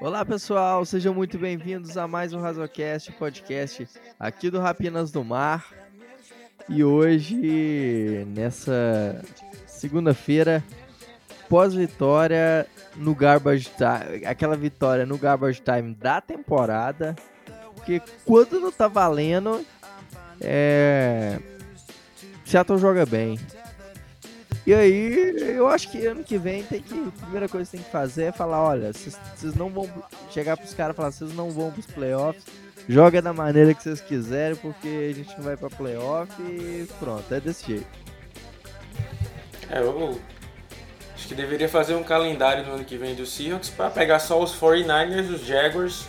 Olá pessoal, sejam muito bem-vindos a mais um Razocast, podcast aqui do Rapinas do Mar. E hoje, nessa segunda-feira, pós-vitória no Garbage Time, aquela vitória no Garbage Time da temporada, porque quando não tá valendo, é... Seattle joga bem. E aí, eu acho que ano que vem tem que. A primeira coisa que tem que fazer é falar, olha, vocês não vão. Chegar pros caras e falar, vocês não vão pros playoffs. Joga da maneira que vocês quiserem, porque a gente não vai pra playoff e pronto, é desse jeito. É, eu acho que deveria fazer um calendário no ano que vem do Seahawks para pegar só os 49ers, os Jaguars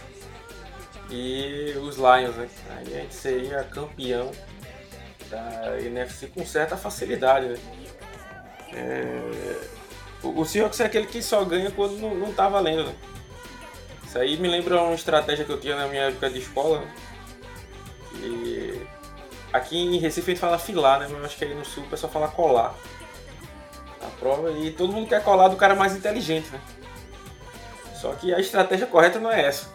e os Lions, né? Aí a gente seria campeão da NFC com certa facilidade, né? É... O Seahawks é aquele que só ganha quando não, não tá valendo, né? Isso aí me lembra uma estratégia que eu tinha na minha época de escola, né? E aqui em Recife a gente fala filar, né? Mas acho que aí no sul o pessoal fala colar. A prova e todo mundo quer colar do cara mais inteligente, né? Só que a estratégia correta não é essa.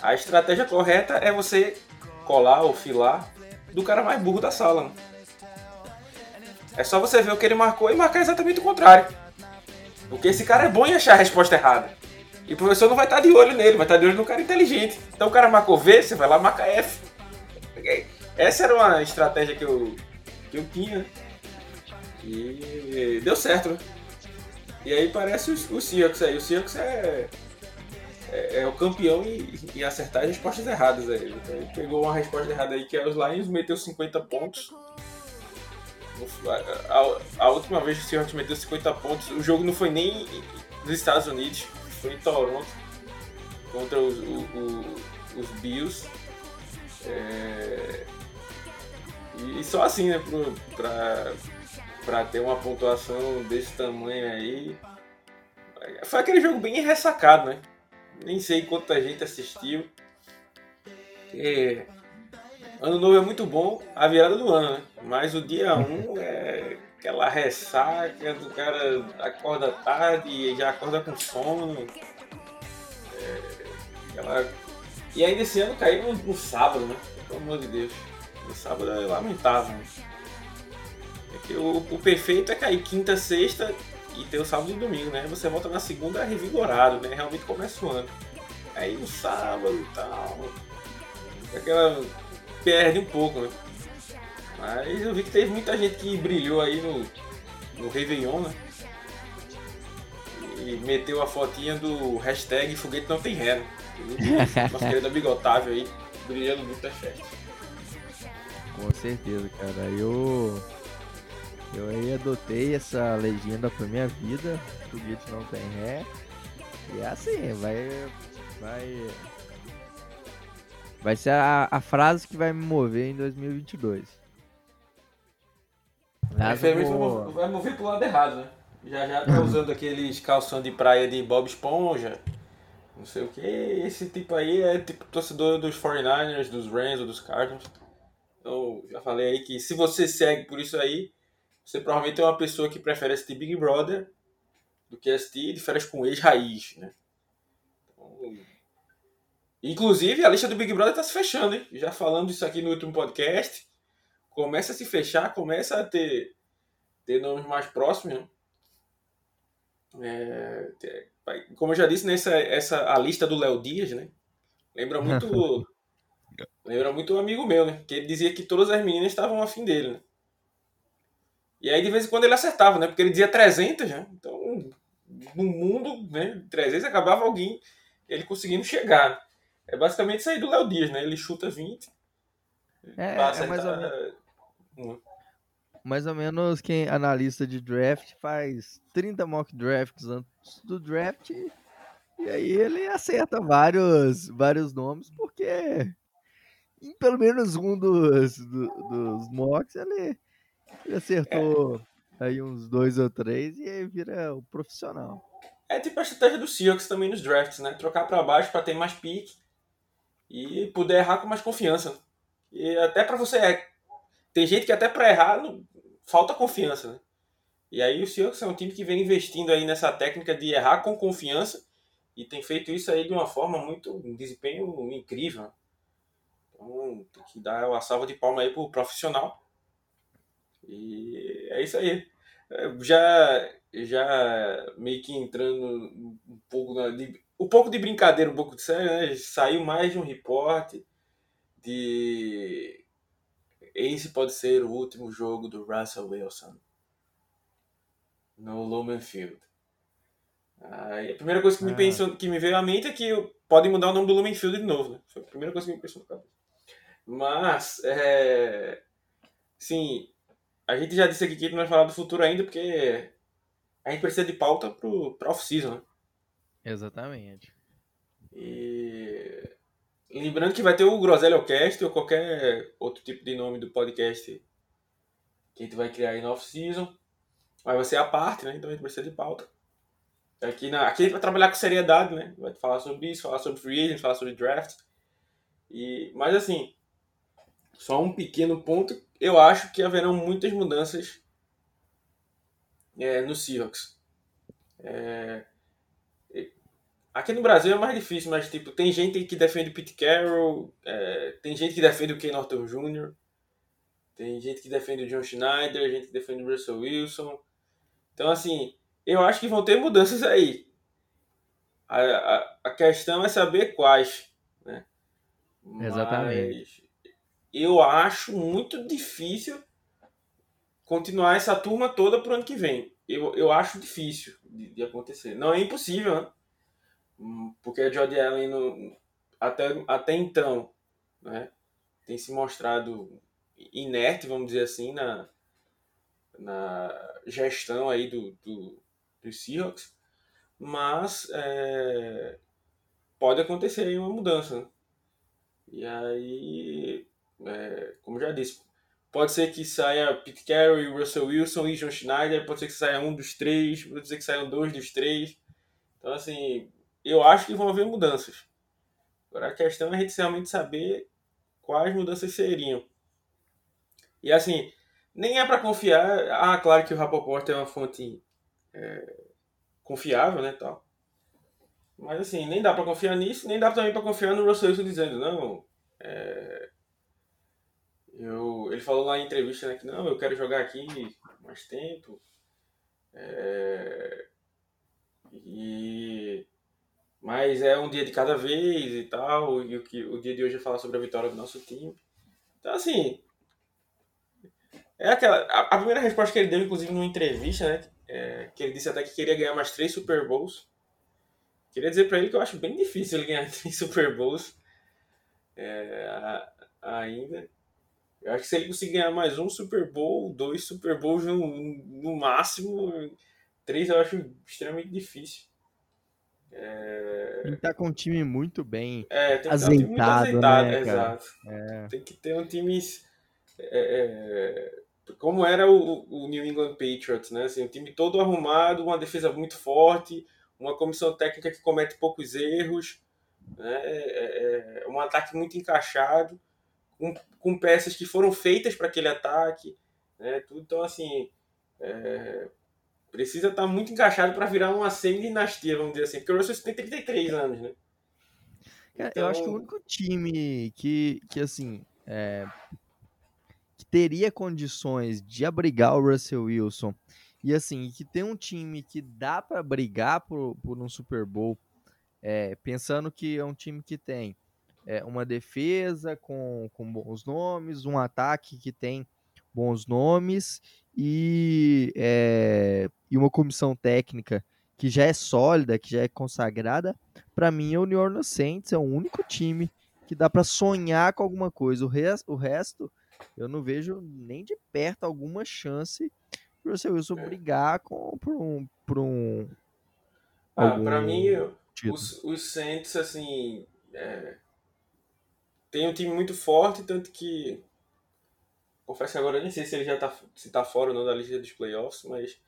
A estratégia correta é você colar ou filar do cara mais burro da sala. Né? É só você ver o que ele marcou e marcar exatamente o contrário. Porque esse cara é bom em achar a resposta errada. E o professor não vai estar de olho nele, vai estar de olho no cara inteligente. Então o cara marcou V, você vai lá e marca F. Essa era uma estratégia que eu, que eu tinha. E deu certo, né? E aí parece o, o Seahawks aí. O Seahawks é, é, é, o campeão em, acertar as respostas erradas aí. Então ele pegou uma resposta errada aí que é os Lions, meteu 50 pontos. A, a, última vez que o Seahawks meteu 50 pontos, o jogo não foi nem nos Estados Unidos, foi em Toronto contra os, o, os Bills. É, e só assim, né, pra, pra ter uma pontuação desse tamanho aí. Foi aquele jogo bem ressacado, né? Nem sei quanta gente assistiu. Ano novo é muito bom, a virada do ano, né? Mas o dia 1 um é aquela ressaca do cara acorda tarde e já acorda com sono. É, aquela... E ainda esse ano caiu no, sábado, né? Pelo amor de Deus. No sábado é lamentável. Né? É que o, o perfeito é cair quinta, sexta e ter o sábado e domingo, né? Você volta na segunda revigorado, né? Realmente começa o ano. Aí no sábado e tal. Aquela. Perde um pouco, né? Mas eu vi que teve muita gente que brilhou aí no, no Réveillon, né? E meteu a fotinha do hashtag foguete não tem ré, né? Nosso querido bigotável aí, brilhando muito nas festas. Com certeza, cara. Eu. Eu aí adotei essa legenda pra minha vida. Foguete não tem ré. E é assim, vai. Vai. Vai ser a, a frase que vai me mover em 2022. Nada vou... vai mover pro lado errado, né? Já já tá usando aqueles calção de praia de Bob Esponja, não sei o que. Esse tipo aí é tipo torcedor dos 49ers, dos Rams ou dos Cardinals. Então, já falei aí que se você segue por isso aí, você provavelmente é uma pessoa que prefere assistir Big Brother do que assistir de férias com ex-raiz, né? Inclusive, a lista do Big Brother tá se fechando, hein? Já falando isso aqui no último podcast começa a se fechar, começa a ter, ter nomes mais próximos. Né? É, como eu já disse, nessa essa, a lista do Léo Dias, né? Lembra muito. lembra muito um amigo meu, né? Que ele dizia que todas as meninas estavam afim dele, né? E aí de vez em quando ele acertava, né? Porque ele dizia 300, né? Então, no mundo, né? 300 acabava alguém, ele conseguindo chegar. É basicamente isso aí do Léo Dias, né? Ele chuta 20. É, é mais ou menos mais ou menos quem analista de draft faz 30 mock drafts antes do draft e aí ele acerta vários, vários nomes porque em pelo menos um dos, do, dos mocks ele, ele acertou é. aí uns dois ou três e aí vira o profissional. É tipo a estratégia do Seahawks também nos drafts, né? Trocar para baixo para ter mais pique e poder errar com mais confiança. E até para você tem gente que até para errar não, falta confiança, né? E aí o Seahawks é um time que vem investindo aí nessa técnica de errar com confiança e tem feito isso aí de uma forma muito, um desempenho incrível. Então tem que dar uma salva de palma aí pro profissional. E é isso aí. É, já, já meio que entrando um pouco na, um pouco de brincadeira, um pouco de sério, né? Saiu mais de um reporte de esse pode ser o último jogo do Russell Wilson no Lumen Field. Aí a primeira coisa que me, ah. pensou, que me veio à mente é que podem mudar o nome do Lumen Field de novo. Né? Foi a primeira coisa que me pensou na cabeça. Mas, é, sim, a gente já disse aqui que não vai falar do futuro ainda, porque a gente precisa de pauta para off-season, né? Exatamente. E lembrando que vai ter o Groselha Cast ou qualquer outro tipo de nome do podcast que a gente vai criar aí no off-season. Mas vai ser a parte, né? Então a gente precisa de pauta. Aqui, na, aqui a gente vai trabalhar com seriedade, né? Vai falar sobre isso, falar sobre free agent, falar sobre draft. E, mas assim, só um pequeno ponto. Eu acho que haverão muitas mudanças é, no Seahawks. É, aqui no Brasil é mais difícil, mas tipo, tem gente que defende o Pete Carroll, é, tem gente que defende o Ken Norton Jr., tem gente que defende o John Schneider, gente que defende o Russell Wilson. Então, assim, eu acho que vão ter mudanças aí. A, a, a questão é saber quais. Né? Exatamente. Mas eu acho muito difícil continuar essa turma toda pro ano que vem. Eu, eu acho difícil de, de acontecer. Não é impossível, né? Hum, porque a Jodie Allen, no, até, até então, né, tem se mostrado inerte, vamos dizer assim, na, na gestão aí do, do, dos Seahawks. Mas é, pode acontecer aí uma mudança. E aí, é, como já disse, Pode ser que saia Pete Carey, Russell Wilson e John Schneider. Pode ser que saia um dos três. Pode ser que saiam dois dos três. Então, assim, eu acho que vão haver mudanças. Agora, a questão é a gente realmente saber quais mudanças seriam. E, assim, nem é para confiar. Ah, claro que o Rapoport é uma fonte é, confiável, né, tal. Mas, assim, nem dá para confiar nisso, nem dá também para confiar no Russell Wilson dizendo, não, é, eu, ele falou lá em entrevista né, que não, eu quero jogar aqui mais tempo. É, e, mas é um dia de cada vez e tal. E o, que, o dia de hoje é falar sobre a vitória do nosso time. Então, assim. É aquela, a, a primeira resposta que ele deu, inclusive, numa entrevista, né? É, que ele disse até que queria ganhar mais três Super Bowls. Queria dizer para ele que eu acho bem difícil ele ganhar três Super Bowls é, ainda. Eu acho que se ele conseguir ganhar mais um Super Bowl, dois Super Bowls no, no máximo, três eu acho extremamente difícil. É... Tem que estar tá com um time muito bem é, tem azeitado, um muito azeitado, né, exato. É. Tem que ter um time é, é, como era o, o, New England Patriots, né? Assim, um time todo arrumado, uma defesa muito forte, uma comissão técnica que comete poucos erros, né? É, um ataque muito encaixado com, com peças que foram feitas para aquele ataque, né? Tudo, então, assim, é, precisa estar tá muito encaixado para virar uma semi-dinastia, vamos dizer assim, porque o Russell tem 33 anos, né? Então... Eu acho que o então único time que, que assim, é, que teria condições de abrigar o Russell Wilson e assim, que tem um time que dá para brigar por, por um Super Bowl, é, pensando que é um time que tem é, uma defesa com, com bons nomes, um ataque que tem bons nomes e, é, e uma comissão técnica que já é sólida, que já é consagrada, para mim é o New Orleans Saints é o único time que dá para sonhar com alguma coisa. O, res, o resto eu não vejo nem de perto alguma chance para o Wilson é. brigar com, por um. Por um ah, para mim, os, os Saints, assim, é, tem um time muito forte, tanto que. Confesso que agora eu nem sei se ele já tá, se tá fora ou não da lista dos playoffs, mas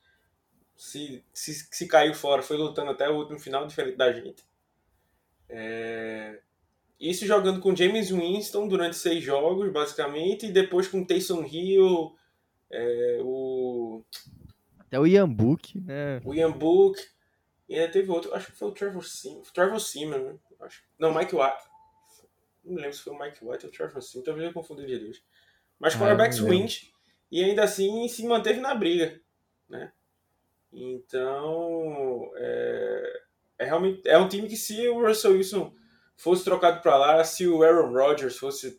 se, se, se caiu fora, foi lutando até o último final, diferente da gente. É... Isso jogando com James Winston durante seis jogos, basicamente, e depois com Taysom Hill, é, o. Até o Ian Book, né? O Ian Book. E ainda teve outro, acho que foi o Trevor Seaman. Trevor Seaman, né? Acho. Não, Mike White. Não me lembro se foi o Mike White ou o Trevor Seaman. Talvez eu confunda de dois. Mas ah, quarterbacks wins. E ainda assim se manteve na briga, né? Então, é, é realmente é um time que se o Russell Wilson fosse trocado para lá, se o Aaron Rodgers fosse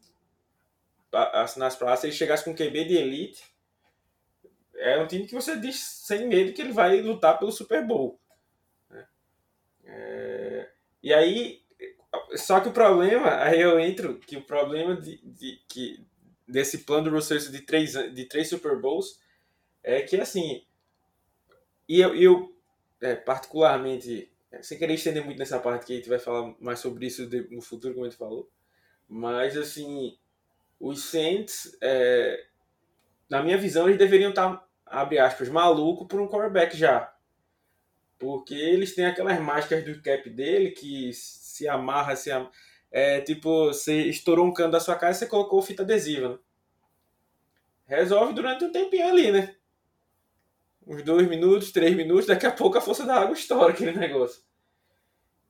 assinasse para lá, se ele chegasse com QB de elite, é um time que você diz sem medo que ele vai lutar pelo Super Bowl. Né? É, e aí, só que o problema, aí eu entro, que o problema de, de que desse plano do Russell de três, de três Super Bowls é que assim, e eu, eu é, particularmente sem querer estender muito nessa parte que a gente vai falar mais sobre isso no futuro, como a gente falou. Mas, assim, os Saints, é, na minha visão, eles deveriam estar, abre aspas, maluco por um quarterback já. Porque eles têm aquelas máscaras do cap dele que se amarra, se amarra. É tipo, você estourou um cano da sua casa e você colocou fita adesiva, né? Resolve durante um tempinho ali, né? uns dois minutos, três minutos, daqui a pouco a força da água estoura aquele negócio.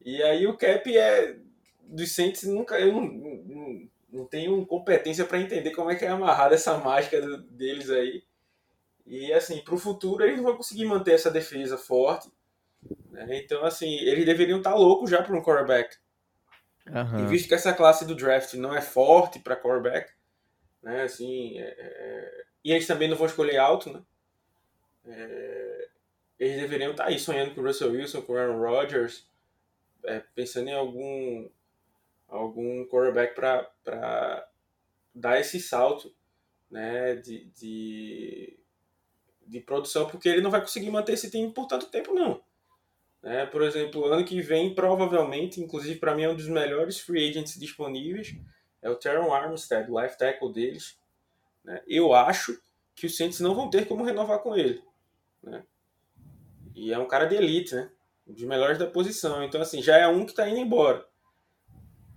E aí o cap é dos Saints nunca eu não, não, não tenho competência para entender como é que é amarrada essa máscara deles aí. E assim, para o futuro eles vão conseguir manter essa defesa forte. Né? Então assim, eles deveriam estar tá loucos já para um quarterback. Uhum. E visto que essa classe do draft não é forte para quarterback, né? Assim, é, é... e eles também não vão escolher alto, né? É, eles deveriam estar aí sonhando com o Russell Wilson, com o Aaron Rodgers, é, pensando em algum, algum quarterback para dar esse salto né, de, de, de, produção, porque ele não vai conseguir manter esse time por tanto tempo, não. É, por exemplo, ano que vem, provavelmente, inclusive para mim é um dos melhores free agents disponíveis, é o Teron Armstead, o life tackle deles. Né? Eu acho que os Saints não vão ter como renovar com ele. Né? E é um cara de elite, né? Um dos melhores da posição. Então, assim, já é um que está indo embora.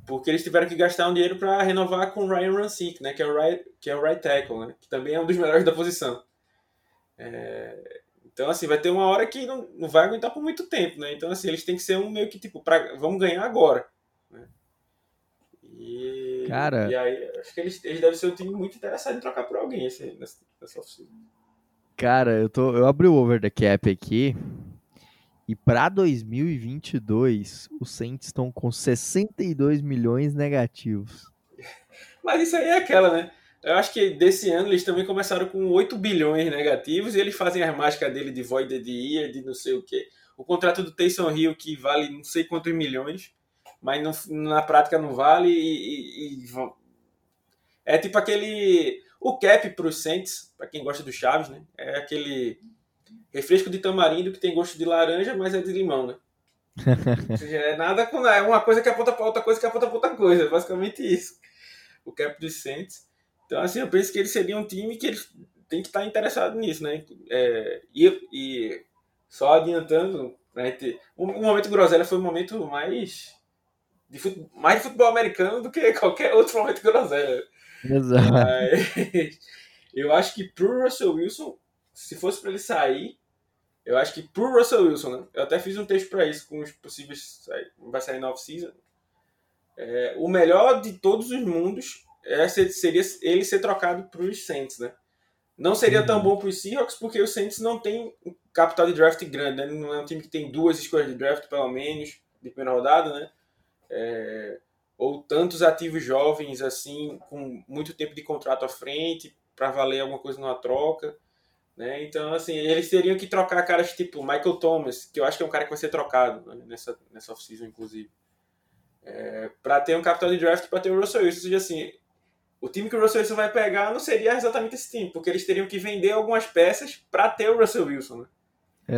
Porque eles tiveram que gastar um dinheiro para renovar com o Ryan Rancic, né? Que é o right, que é o right tackle, né? Que também é um dos melhores da posição. É... Então, assim, vai ter uma hora que não, não vai aguentar por muito tempo, né? Então, assim, eles têm que ser um meio que, tipo, pra, vamos ganhar agora. Né? E, Cara... e aí, acho que eles, eles devem ser um time muito interessado em trocar por alguém esse, nessa, nessa oficina. Cara, eu, tô, eu abri o over the cap aqui. E para 2022, os Saints estão com 62 milhões negativos. Mas isso aí é aquela, né? Eu acho que desse ano eles também começaram com 8 bilhões negativos e eles fazem as mágicas dele de Void de Year, de não sei o quê. O contrato do Taysom Hill que vale não sei quantos milhões, mas não, na prática não vale e, e, e é tipo aquele o cap para os Saints, para quem gosta do Chaves, né? É aquele refresco de tamarindo que tem gosto de laranja, mas é de limão, né? Ou seja, é nada com é uma coisa que aponta para outra coisa que aponta para outra coisa, basicamente isso. O cap dos Saints. Então, assim, eu penso que eles seriam um time que eles têm que estar interessado nisso, né? É, e, e só adiantando, né, o, o momento groselha foi o momento mais de futebol, mais de futebol americano do que qualquer outro momento groselha. Exato. Mas, eu acho que pro Russell Wilson, se fosse para ele sair, eu acho que pro Russell Wilson, né? Eu até fiz um texto para isso com os possíveis. Vai sair na off-season. É, o melhor de todos os mundos é, seria ele ser trocado para os Saints, né? Não seria uhum. tão bom para os Seahawks porque o Saints não tem capital de draft grande, né? Não é um time que tem duas escolhas de draft, pelo menos, de primeira rodada, né? É, ou tantos ativos jovens assim, com muito tempo de contrato à frente, para valer alguma coisa numa troca. Né? Então, assim, eles teriam que trocar caras tipo Michael Thomas, que eu acho que é um cara que vai ser trocado né? nessa, nessa off-season, inclusive. É, para ter um capital de draft para ter o Russell Wilson. Ou seja, assim, o time que o Russell Wilson vai pegar não seria exatamente esse time, porque eles teriam que vender algumas peças para ter o Russell Wilson. Né?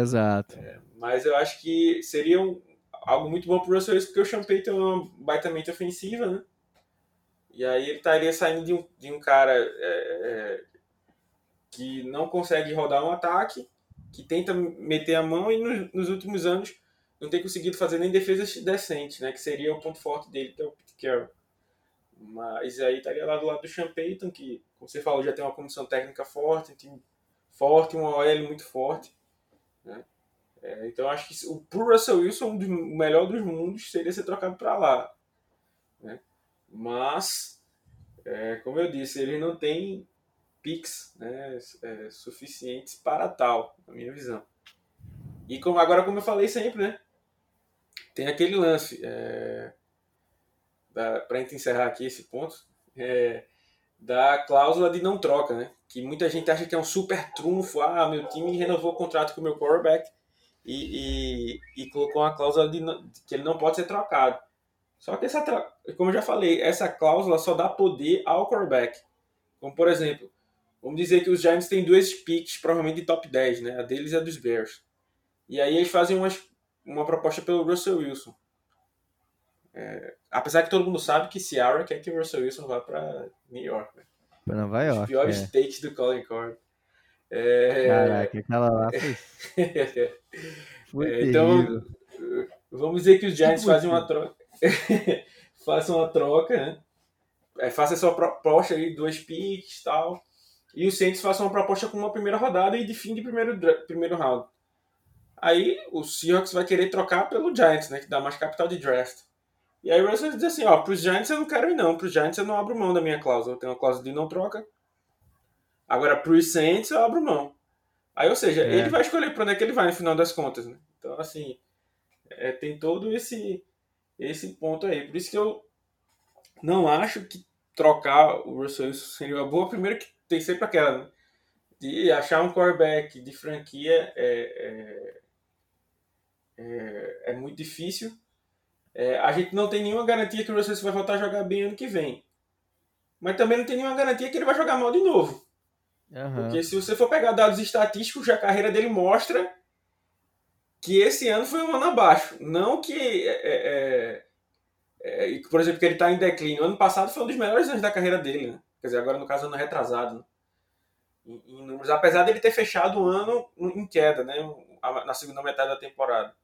Exato. É, mas eu acho que seria um, algo muito bom pro Russell Wilson, porque o Sean Payton é uma baita mente ofensiva, né? E aí ele estaria saindo de um, de um cara é, é, que não consegue rodar um ataque, que tenta meter a mão e nos, nos, últimos anos não tem conseguido fazer nem defesa decente, né? Que seria o ponto forte dele, que é o Pete Carroll. Mas aí estaria lá do lado do Sean Payton, que, como você falou, já tem uma comissão técnica forte, um time forte, uma OL muito forte. Né? É, então acho que o pro Russell Wilson, o melhor dos mundos seria ser trocado para lá. Né? Mas, é, como eu disse, ele não tem picks né, é, suficientes para tal, na minha visão. E como, agora, como eu falei sempre, né? Tem aquele lance. É, para a gente encerrar aqui esse ponto, é, da cláusula de não troca, né? Que muita gente acha que é um super trunfo. Ah, meu time renovou o contrato com o meu quarterback e, e, e colocou uma cláusula de, de, que ele não pode ser trocado. Só que essa, como eu já falei, essa cláusula só dá poder ao quarterback. Como por exemplo, vamos dizer que os Giants têm dois picks, provavelmente de top 10, né? A deles é dos Bears. E aí eles fazem umas, uma proposta pelo Russell Wilson. É, apesar que todo mundo sabe que Ciara quer que o Russell Wilson vá para New York. Né? Para Nova York. Os piores é. takes do Colin Cord. É... Caraca, aquela lá foi. é, então, vamos dizer que os Giants fazem uma troca. façam uma troca, né? É, faça sua proposta aí, dois picks e tal. E os Saints façam uma proposta com uma primeira rodada e de fim de primeiro, primeiro round. Aí o Seahawks vai querer trocar pelo Giants, né? Que dá mais capital de draft. E aí o Russell diz assim, ó, pros Giants eu não quero ir não, pros Giants eu não abro mão da minha cláusula, eu tenho uma cláusula de não troca. Agora pros Saints eu abro mão. Aí, ou seja, é. ele vai escolher para onde é que ele vai no final das contas, né? Então, assim, é, tem todo esse esse ponto aí. Por isso que eu não acho que trocar o Russell Wilson seria uma boa. Primeiro que tem sempre aquela, né? De achar um quarterback de franquia é, é, é, é muito difícil. É, a gente não tem nenhuma garantia que o Russell vai voltar a jogar bem ano que vem. Mas também não tem nenhuma garantia que ele vai jogar mal de novo. Uhum. Porque se você for pegar dados estatísticos, a carreira dele mostra que esse ano foi um ano abaixo. Não que. É, é, é, é por exemplo, que ele está em declínio. Ano passado foi um dos melhores anos da carreira dele. Né? Quer dizer, agora no caso, ano retrasado. Né? Em, em números, apesar dele ter fechado o ano em queda, né? na segunda metade da temporada.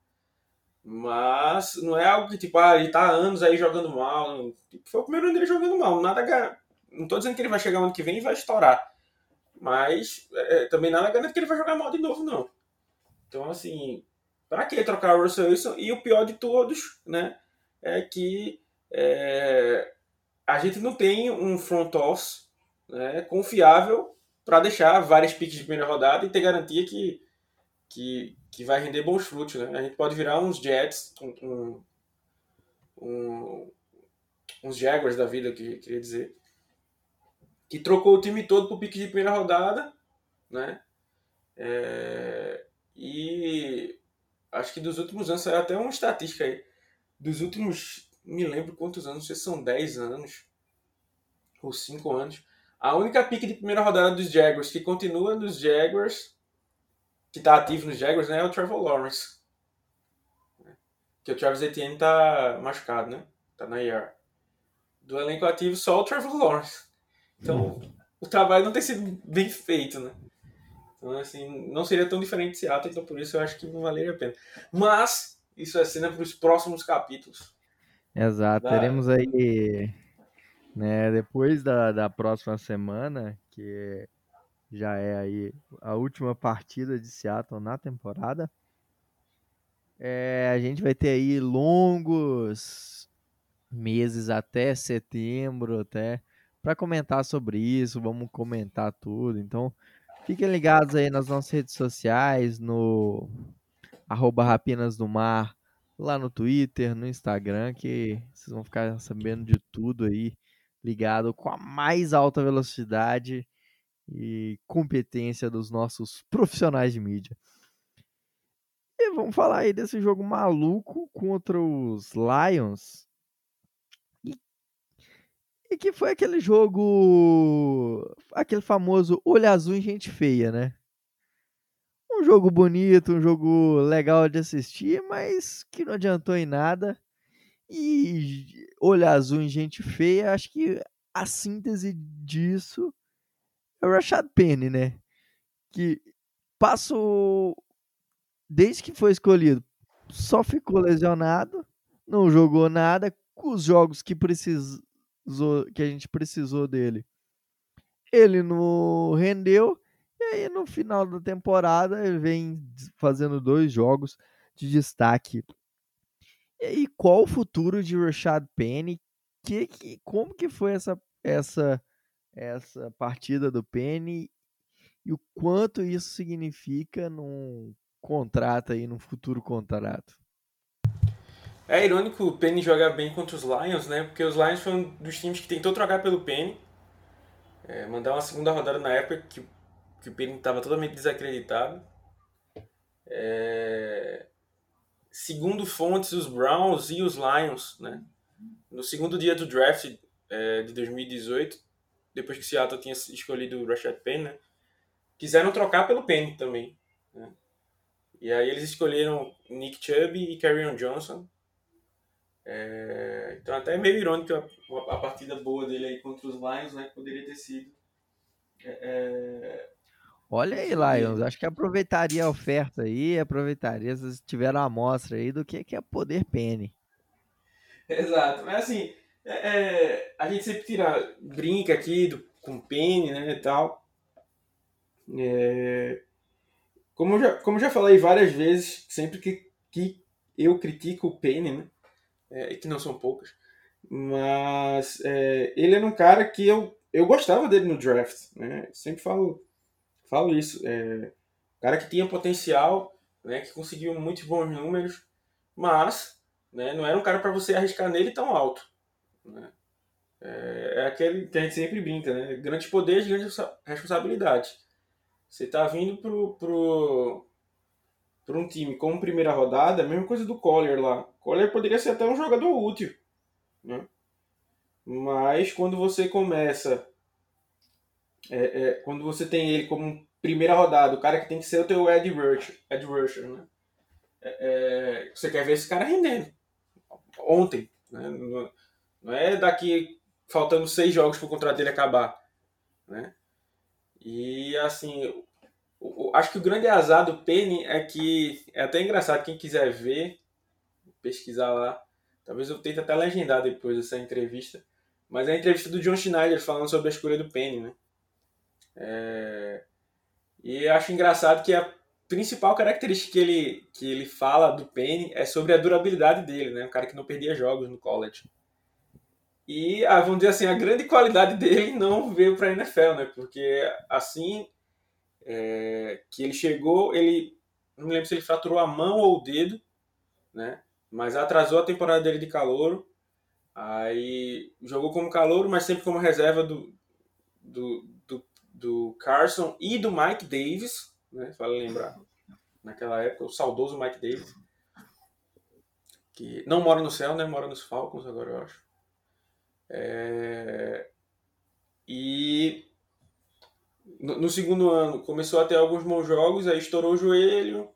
Mas não é algo que, tipo, ah, ele tá há anos aí jogando mal. Tipo, foi o primeiro ano dele jogando mal. Nada. Não tô dizendo que ele vai chegar ano que vem e vai estourar. Mas é, também nada garante que ele vai jogar mal de novo, não. Então, assim, para que trocar o Russell Wilson? E o pior de todos, né, é que é, a gente não tem um front office né, confiável para deixar várias picks de primeira rodada e ter garantia que, que, que vai render bons frutos. Né? A gente pode virar uns Jets, um, um, uns Jaguars da vida, que queria dizer, que trocou o time todo por pique de primeira rodada, né? É, e acho que dos últimos anos, saiu até uma estatística aí, dos últimos, me lembro quantos anos, não sei se são 10 anos ou 5 anos, a única pique de primeira rodada dos Jaguars que continua nos Jaguars que está ativo nos Jaguars né, é o Trevor Lawrence. Que o Travis Etienne tá machucado, né? Tá na IR. Do elenco ativo, só o Trevor Lawrence. Então, hum. o trabalho não tem sido bem feito, né? Então, assim, não seria tão diferente de Seattle, então por isso eu acho que não valeria a pena. Mas, isso é cena para os próximos capítulos. Exato, da... teremos aí, né, depois da, da próxima semana, que já é aí a última partida de Seattle na temporada. É, a gente vai ter aí longos meses até setembro, até para comentar sobre isso. Vamos comentar tudo. Então, fiquem ligados aí nas nossas redes sociais, no arroba Rapinas do Mar, lá no Twitter, no Instagram, que vocês vão ficar sabendo de tudo aí, ligado com a mais alta velocidade e competência dos nossos profissionais de mídia. E vamos falar aí desse jogo maluco contra os Lions. E, e que foi aquele jogo. aquele famoso olho azul em gente feia, né? Um jogo bonito, um jogo legal de assistir, mas que não adiantou em nada. E olho azul em gente feia, acho que a síntese disso é o Rashad Penny, né? Que passou. Desde que foi escolhido, só ficou lesionado, não jogou nada. Os jogos que precisou, que a gente precisou dele, ele não rendeu. E aí no final da temporada ele vem fazendo dois jogos de destaque. E aí, qual o futuro de Rashad Penny? Que, que, como que foi essa, essa, essa partida do Penny e o quanto isso significa num contrato aí, num futuro contrato? É irônico o Penny jogar bem contra os Lions, né? Porque os Lions foi um dos times que tentou trocar pelo Penny. É, mandar uma segunda rodada na época que, que o Penny estava totalmente desacreditado. É, segundo fontes, os Browns e os Lions, né? No segundo dia do draft é, de 2018, depois que Seattle tinha escolhido o Rashad Penny, né? quiseram trocar pelo Penny também. Né? E aí eles escolheram Nick Chubb e Carrion Johnson. É, então até é meio irônico a, a, partida boa dele aí contra os Lions, né? Poderia ter sido. É, é Olha aí, Lions. Acho que aproveitaria a oferta aí, aproveitaria se tiver uma amostra aí do que é poder Penny. Exato. Mas assim, é, é, a gente sempre tira, brinca aqui do, com Penny, né, e tal. É, como, já, como já falei várias vezes, sempre que, que eu critico o Penny, né, é, que não são poucas, mas é, ele era um cara que eu, eu gostava dele no draft, né, sempre falo, falo isso, é, cara que tinha potencial, né, que conseguiu muitos bons números, mas né, não era um cara para você arriscar nele tão alto. Né. É, é aquele que a gente sempre brinca, né? Grandes poderes, grandes responsabilidades. Você tá vindo pro, pro, pro um time como primeira rodada, a mesma coisa do Collier lá. Collier poderia ser até um jogador útil, né? Mas quando você começa, é, é, quando você tem ele como primeira rodada, o cara que tem que ser o teu Ed Rusher, Ed Rusher né? É, é você quer ver esse cara rendendo. Ontem, né? Não, é daqui faltando seis jogos para o contrato dele acabar, né? E assim, acho que o grande azar do Penny é que é até engraçado quem quiser ver, pesquisar lá. Talvez eu tente até legendar depois dessa entrevista. Mas é a entrevista do John Schneider falando sobre a escolha do Penny, né? É... E acho engraçado que a principal característica que ele, que ele fala do Penny é sobre a durabilidade dele, né? Um cara que não perdia jogos no college. E, ah, vamos dizer assim, a grande qualidade dele não veio para a NFL, né? Porque assim é, que ele chegou, ele não me lembro se ele fraturou a mão ou o dedo, né? Mas atrasou a temporada dele de calouro. Aí jogou como calouro, mas sempre como reserva do, do, do, do Carson e do Mike Davis, né? Vale lembrar. Naquela época, o saudoso Mike Davis. Que não mora no céu, né? Mora nos Falcons agora, eu acho. É... E no, no, segundo ano começou a ter alguns bons jogos, aí estourou o joelho,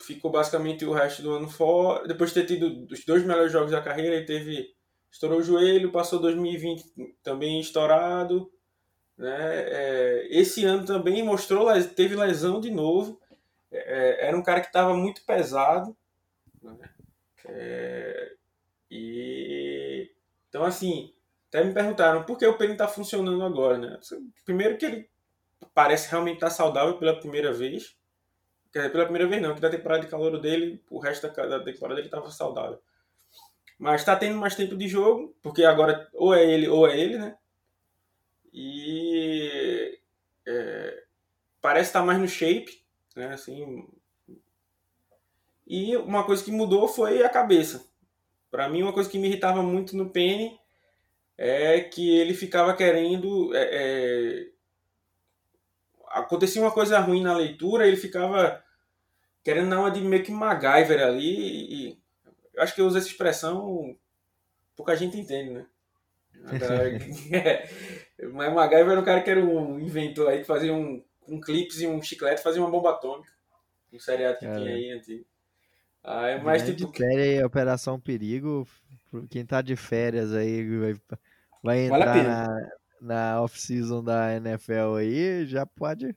ficou basicamente o resto do ano fora. Depois de ter tido os dois melhores jogos da carreira, ele teve estourou o joelho, passou 2020 também estourado. Né? É, esse ano também mostrou, teve lesão de novo. É, era um cara que estava muito pesado. Né? É, e então, assim, até me perguntaram por que o Penny está funcionando agora, né? Primeiro que ele parece realmente estar tá saudável pela primeira vez. Quer dizer, pela primeira vez não, que da temporada de calor dele, o resto da, temporada ele estava saudável. Mas está tendo mais tempo de jogo, porque agora ou é ele ou é ele, né? E é, parece estar tá mais no shape, né? Assim, e uma coisa que mudou foi a cabeça. Para mim, uma coisa que me irritava muito no Penny é que ele ficava querendo. É, é, acontecia uma coisa ruim na leitura, ele ficava querendo dar uma de meio que MacGyver ali. E, eu acho que eu uso essa expressão, pouca gente entende, né? é, mas MacGyver era um cara que era um inventor aí que fazia um, um clipes e um chiclete, fazia uma bomba atômica. Um seriado que tinha aí antigo. Ah, é mais tipo. Série Operação Perigo, quem tá de férias aí vai, vai entrar vale na, na off-season da NFL aí, já pode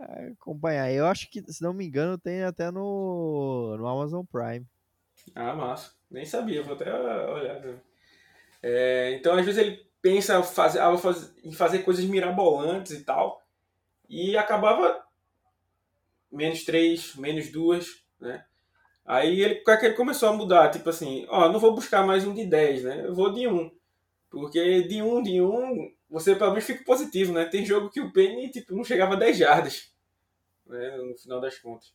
é, acompanhar. Eu acho que, se não me engano, tem até no, no Amazon Prime. Ah, massa. Nem sabia, vou até olhar. É, então, às vezes ele pensa fazer, ah, em fazer coisas mirabolantes e tal. e acabava menos 3, menos 2, né? Aí ele, é ele começou a mudar, tipo assim, ó, não vou buscar mais um de 10, né? Eu vou de 1. Porque de 1, de 1, você pelo menos fica positivo, né? Tem jogo que o Penny, tipo, não chegava a 10 jardas, né? No final das contas.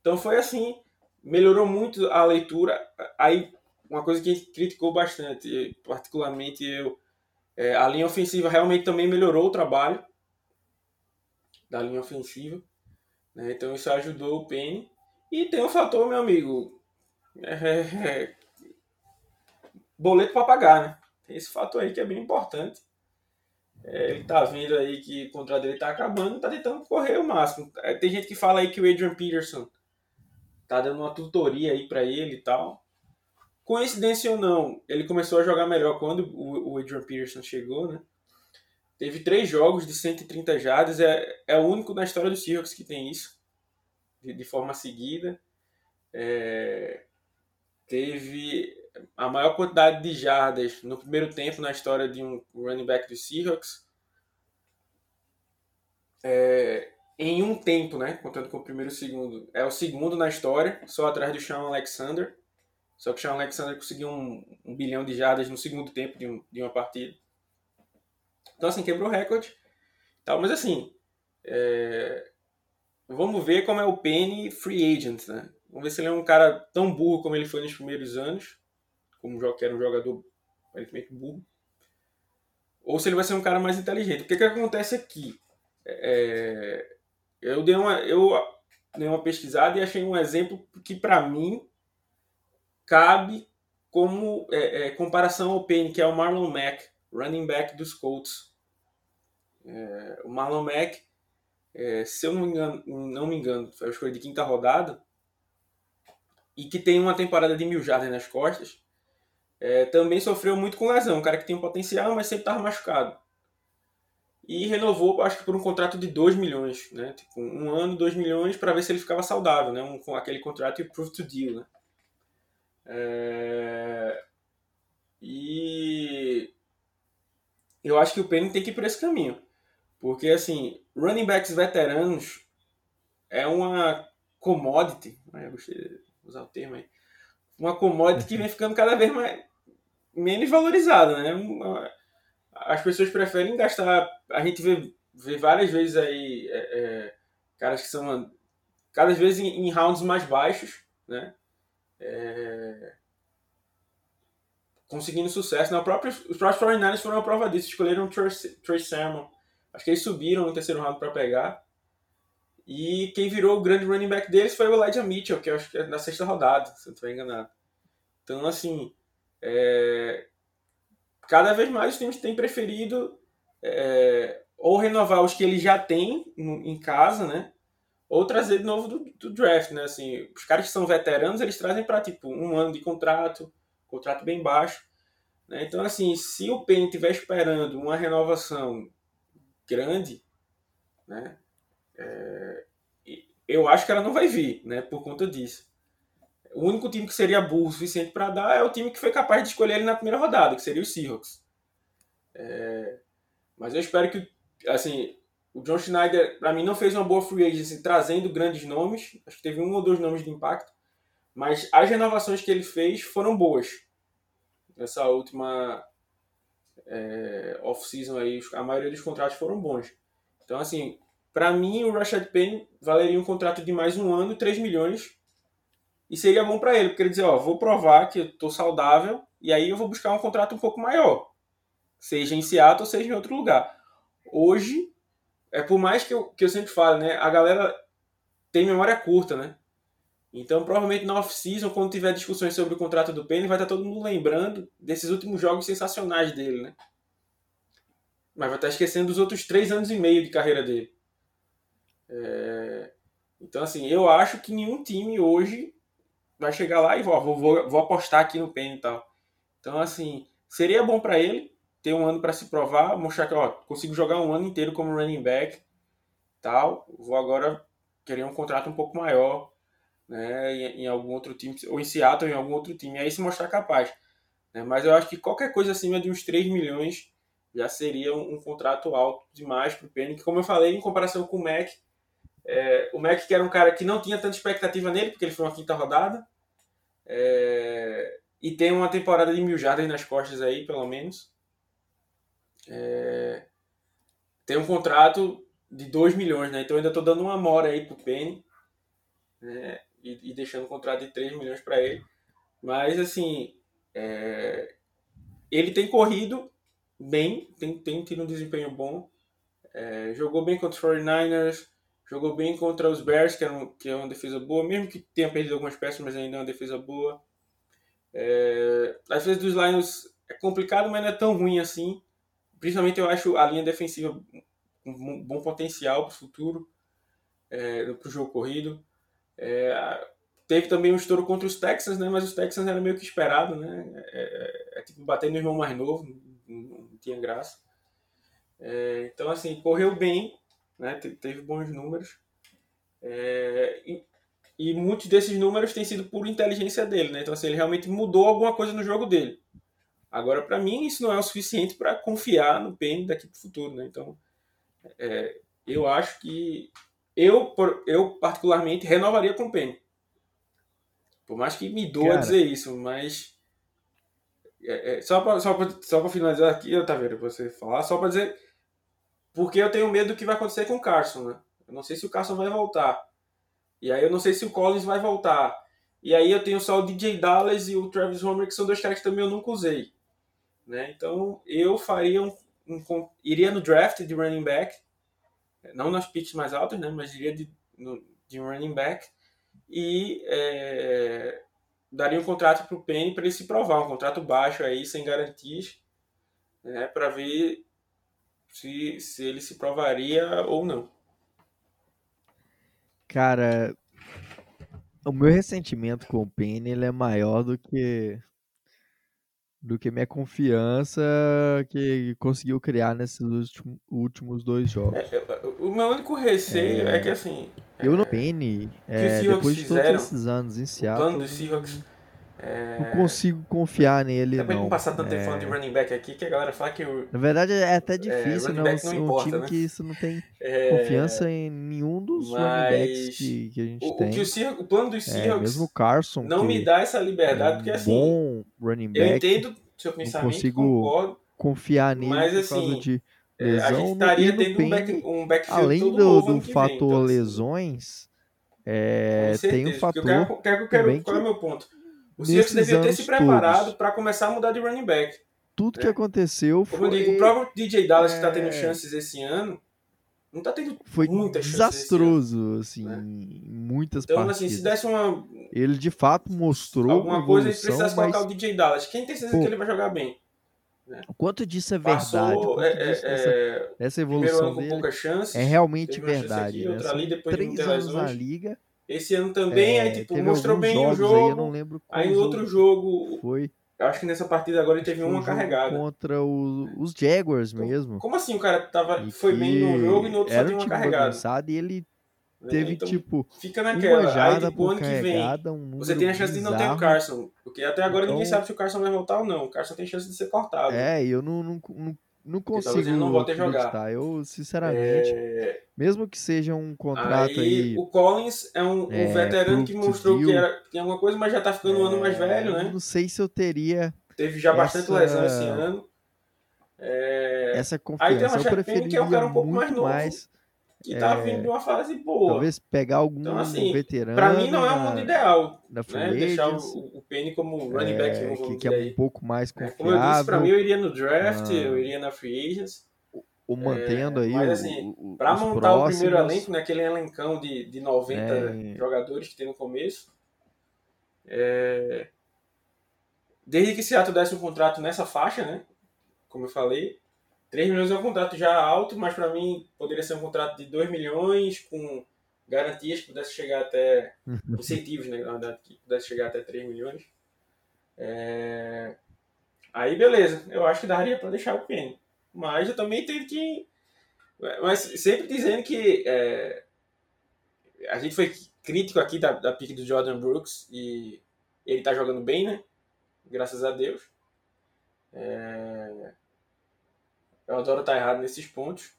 Então foi assim, melhorou muito a leitura. Aí, uma coisa que criticou bastante, particularmente eu, é, a linha ofensiva realmente também melhorou o trabalho da linha ofensiva. Né? Então isso ajudou o Penny. E tem um fator, meu amigo, é, é, é boleto para pagar, né? Tem esse fator aí que é bem importante. É, ele tá vendo aí que o contrato dele tá acabando, tá tentando correr o máximo. É, tem gente que fala aí que o Adrian Peterson tá dando uma tutoria aí para ele e tal. Coincidência ou não, ele começou a jogar melhor quando o Adrian Peterson chegou, né? Teve três jogos de 130 jardas, é, é o único na história do Seahawks que tem isso, de, de forma seguida. É, teve a maior quantidade de jardas no primeiro tempo na história de um running back do Seahawks. É, em um tempo, né? Contando com o primeiro e o segundo. É o segundo na história, só atrás do Sean Alexander. Só que o Sean Alexander conseguiu um, um bilhão de jardas no segundo tempo de, um, de uma partida. Então, assim, quebrou o recorde. Tal, mas, assim, é... vamos ver como é o Penny free agent, né? Vamos ver se ele é um cara tão burro como ele foi nos primeiros anos, como que era um jogador aparentemente burro, ou se ele vai ser um cara mais inteligente. O que, que acontece aqui? É... Eu dei uma, eu dei uma pesquisada e achei um exemplo que, para mim, cabe como é, é, comparação ao Penny, que é o Marlon Mack, running back dos Colts. É, o Marlon Mack, é, se eu não me engano, não me engano, foi a escolha de quinta rodada, e que tem uma temporada de mil jardas nas costas, é, também sofreu muito com lesão. Um cara que tem um potencial, mas sempre estava machucado. E renovou, acho que por um contrato de 2 milhões, né? Tipo, um ano, 2 milhões, para ver se ele ficava saudável, né? Um, com aquele contrato prove to deal, né? É... E eu acho que o Penny tem que ir por esse caminho. Porque, assim, running backs veteranos é uma commodity, né? eu gostei de usar o termo aí, uma commodity que vem ficando cada vez mais menos valorizada, né? As pessoas preferem gastar, a gente vê, vê várias vezes aí é, é, caras que são cada vez em, em rounds mais baixos, né? É, conseguindo sucesso. Na própria, os próprios 49ers foram a prova disso. Escolheram o Trey Sermon. Acho que eles subiram no terceiro round para pegar. E quem virou o grande running back deles foi o Elijah Mitchell, que acho que é na sexta rodada, se eu não estiver enganado. Então, assim, é... cada vez mais os times têm preferido é... ou renovar os que eles já têm em casa, né? Ou trazer de novo do, do draft, né? Assim, os caras que são veteranos, eles trazem para, tipo, um ano de contrato, contrato bem baixo. Né? Então, assim, se o Penny estiver esperando uma renovação grande, né? É, eu acho que ela não vai vir, né? Por conta disso. O único time que seria burro o suficiente para dar é o time que foi capaz de escolher ele na primeira rodada, que seria o Seahawks. É, mas eu espero que, assim, o John Schneider, para mim, não fez uma boa free agency trazendo grandes nomes. Acho que teve um ou dois nomes de impacto. Mas as renovações que ele fez foram boas. Nessa última é, off-season aí, a maioria dos contratos foram bons. Então, assim, para mim, o Rashad Penny valeria um contrato de mais um ano, 3 milhões. E seria bom para ele, porque ele dizer, ó, vou provar que eu tô saudável e aí eu vou buscar um contrato um pouco maior. Seja em Seattle, seja em outro lugar. Hoje, é por mais que eu, que eu sempre falo, né? A galera tem memória curta, né? Então, provavelmente na off-season, quando tiver discussões sobre o contrato do Penny, vai estar todo mundo lembrando desses últimos jogos sensacionais dele, né? Mas vai estar esquecendo dos outros três anos e meio de carreira dele. É... Então, assim, eu acho que nenhum time hoje vai chegar lá e vou, vou, vou apostar aqui no Penny e tal. Então, assim, seria bom para ele ter um ano para se provar, mostrar que, ó, consigo jogar um ano inteiro como running back, tal. Vou agora querer um contrato um pouco maior, né, em, em algum outro time, ou em Seattle, em algum outro time, aí se mostrar capaz. Né? Mas eu acho que qualquer coisa acima de uns 3 milhões já seria um, um contrato alto demais para o Penny, que como eu falei, em comparação com o Mac, é, o Mac que era um cara que não tinha tanta expectativa nele, porque ele foi uma quinta rodada, é, e tem uma temporada de mil jardas nas costas aí, pelo menos. É, tem um contrato de 2 milhões, né? Então ainda estou dando uma mora aí pro Penny, né? E, e deixando um contrato de 3 milhões para ele. Mas, assim, é, ele tem corrido bem, tem, tem tido um desempenho bom. É, jogou bem contra os 49ers, jogou bem contra os Bears, que é, um, que é uma defesa boa, mesmo que tenha perdido algumas peças, mas ainda é uma defesa boa. É, a dos Lions é complicado, mas não é tão ruim assim. Principalmente eu acho a linha defensiva um bom potencial para o futuro, é, para o jogo corrido. É, teve também um estouro contra os Texans, né? Mas os Texans era meio que esperado, né? É, é, é tipo bater no irmão mais novo, não, não tinha graça. É, então, assim, correu bem, né? Teve bons números. É, e, e, muitos desses números têm sido por inteligência dele, né? Então, assim, ele realmente mudou alguma coisa no jogo dele. Agora, para mim, isso não é o suficiente para confiar no Penny daqui para o futuro, né? Então, é, eu acho que eu, eu particularmente renovaria com o Penny. Por mais que me doa Cara. dizer isso, mas é, é, só para só só finalizar aqui, vendo você falar, só para dizer porque eu tenho medo do que vai acontecer com o Carson, né? Eu não sei se o Carson vai voltar. E aí eu não sei se o Collins vai voltar. E aí eu tenho só o DJ Dallas e o Travis Homer, que são dois caras que também eu nunca usei. Né? Então eu faria um, um, iria no draft de running back, não nas picks mais altas, né? mas iria de, no, de running back e é, daria um contrato para o Penny para ele se provar, um contrato baixo aí, sem garantias, né? para ver se, se ele se provaria ou não. Cara, o meu ressentimento com o Penny ele é maior do que do que minha confiança que conseguiu criar nesses últimos dois jogos. É, o meu único receio é, é que assim. Eu no Penny, é, depois de todos esses anos em Seattle. O plano do Seahawks é... Não consigo confiar nele, Também não. não passar tanto tempo falando de é. running back aqui, que a galera fala que o... Na verdade, é até é, difícil, né? Um, não importa, um time né? que isso não tem é... confiança em nenhum dos Mas... running backs que, que a gente o, tem. O, que o, Seahawks, o plano dos Seahawks... É, mesmo o Carson, Não me dá essa liberdade, porque assim... bom running back. Eu entendo seu pensamento, não consigo concordo, confiar nele mas, por assim, causa de lesão. A gente estaria tendo um, back, um backfield Além do, do fator vem, então, assim. lesões... É, tem um fator. Eu quero, quero, quero, qual é o meu ponto? O Seahawks devia ter se preparado para começar a mudar de running back. Tudo né? que aconteceu foi. Como eu digo, o próprio DJ Dallas é... que está tendo chances esse ano, não está tendo foi muita desastroso, assim, né? em muitas então, partidas. Então, assim, se desse uma. Ele de fato mostrou. Alguma coisa, ele precisasse mas... colocar o DJ Dallas. Quem tem certeza Pô, que ele vai jogar bem? Né? O quanto disso é verdade? Passou, é, disso, é, essa, é, essa evolução com dele chances, é realmente verdade. Aqui, outra ali, depois três de anos na liga esse ano também, é, aí tipo, mostrou bem o jogo. Aí, aí no outro jogo. Foi. Acho que nessa partida agora ele teve uma um carregada. Contra o, os Jaguars mesmo. Como assim o cara tava, foi bem no jogo e no outro só teve uma carregada? E ele teve então, tipo. Fica naquela. Aí tipo, ano que vem. Um você tem a chance bizarro. de não ter o Carson. Porque até agora então, ninguém sabe se o Carson vai voltar ou não. O Carson tem chance de ser cortado. É, e eu não, não, não não consigo ele não jogar. Eu, sinceramente, é... mesmo que seja um contrato aí... aí o Collins é um, é, um veterano que mostrou que, era, que tem alguma coisa, mas já tá ficando é... um ano mais velho, né? não sei se eu teria... Teve já essa... bastante lesão esse ano. É... Essa confiança. Aí tem uma eu preferiria que é um cara um pouco mais novo. Mais que tá é, vindo de uma fase boa. Talvez pegar algum então, assim, veterano. Pra mim não é o mundo ideal. Na né? Deixar o, o Penny como running back. É, que, que é um pouco mais confiável. É, como eu disse, pra mim eu iria no draft, ah, eu iria na free agents. O mantendo é, aí. Mas assim, o, pra montar próximos, o primeiro elenco, naquele né, elencão de, de 90 é. jogadores que tem no começo. É... Desde que Seattle desse um contrato nessa faixa, né? Como eu falei, 3 milhões é um contrato já alto, mas para mim poderia ser um contrato de 2 milhões com garantias que pudesse chegar até incentivos, né, na verdade, que pudesse chegar até 3 milhões. É... Aí beleza, eu acho que daria para deixar o Penny. Mas eu também tenho que. Mas sempre dizendo que é... a gente foi crítico aqui da, da pique do Jordan Brooks e ele tá jogando bem, né? Graças a Deus. É... Eu adoro estar errado nesses pontos.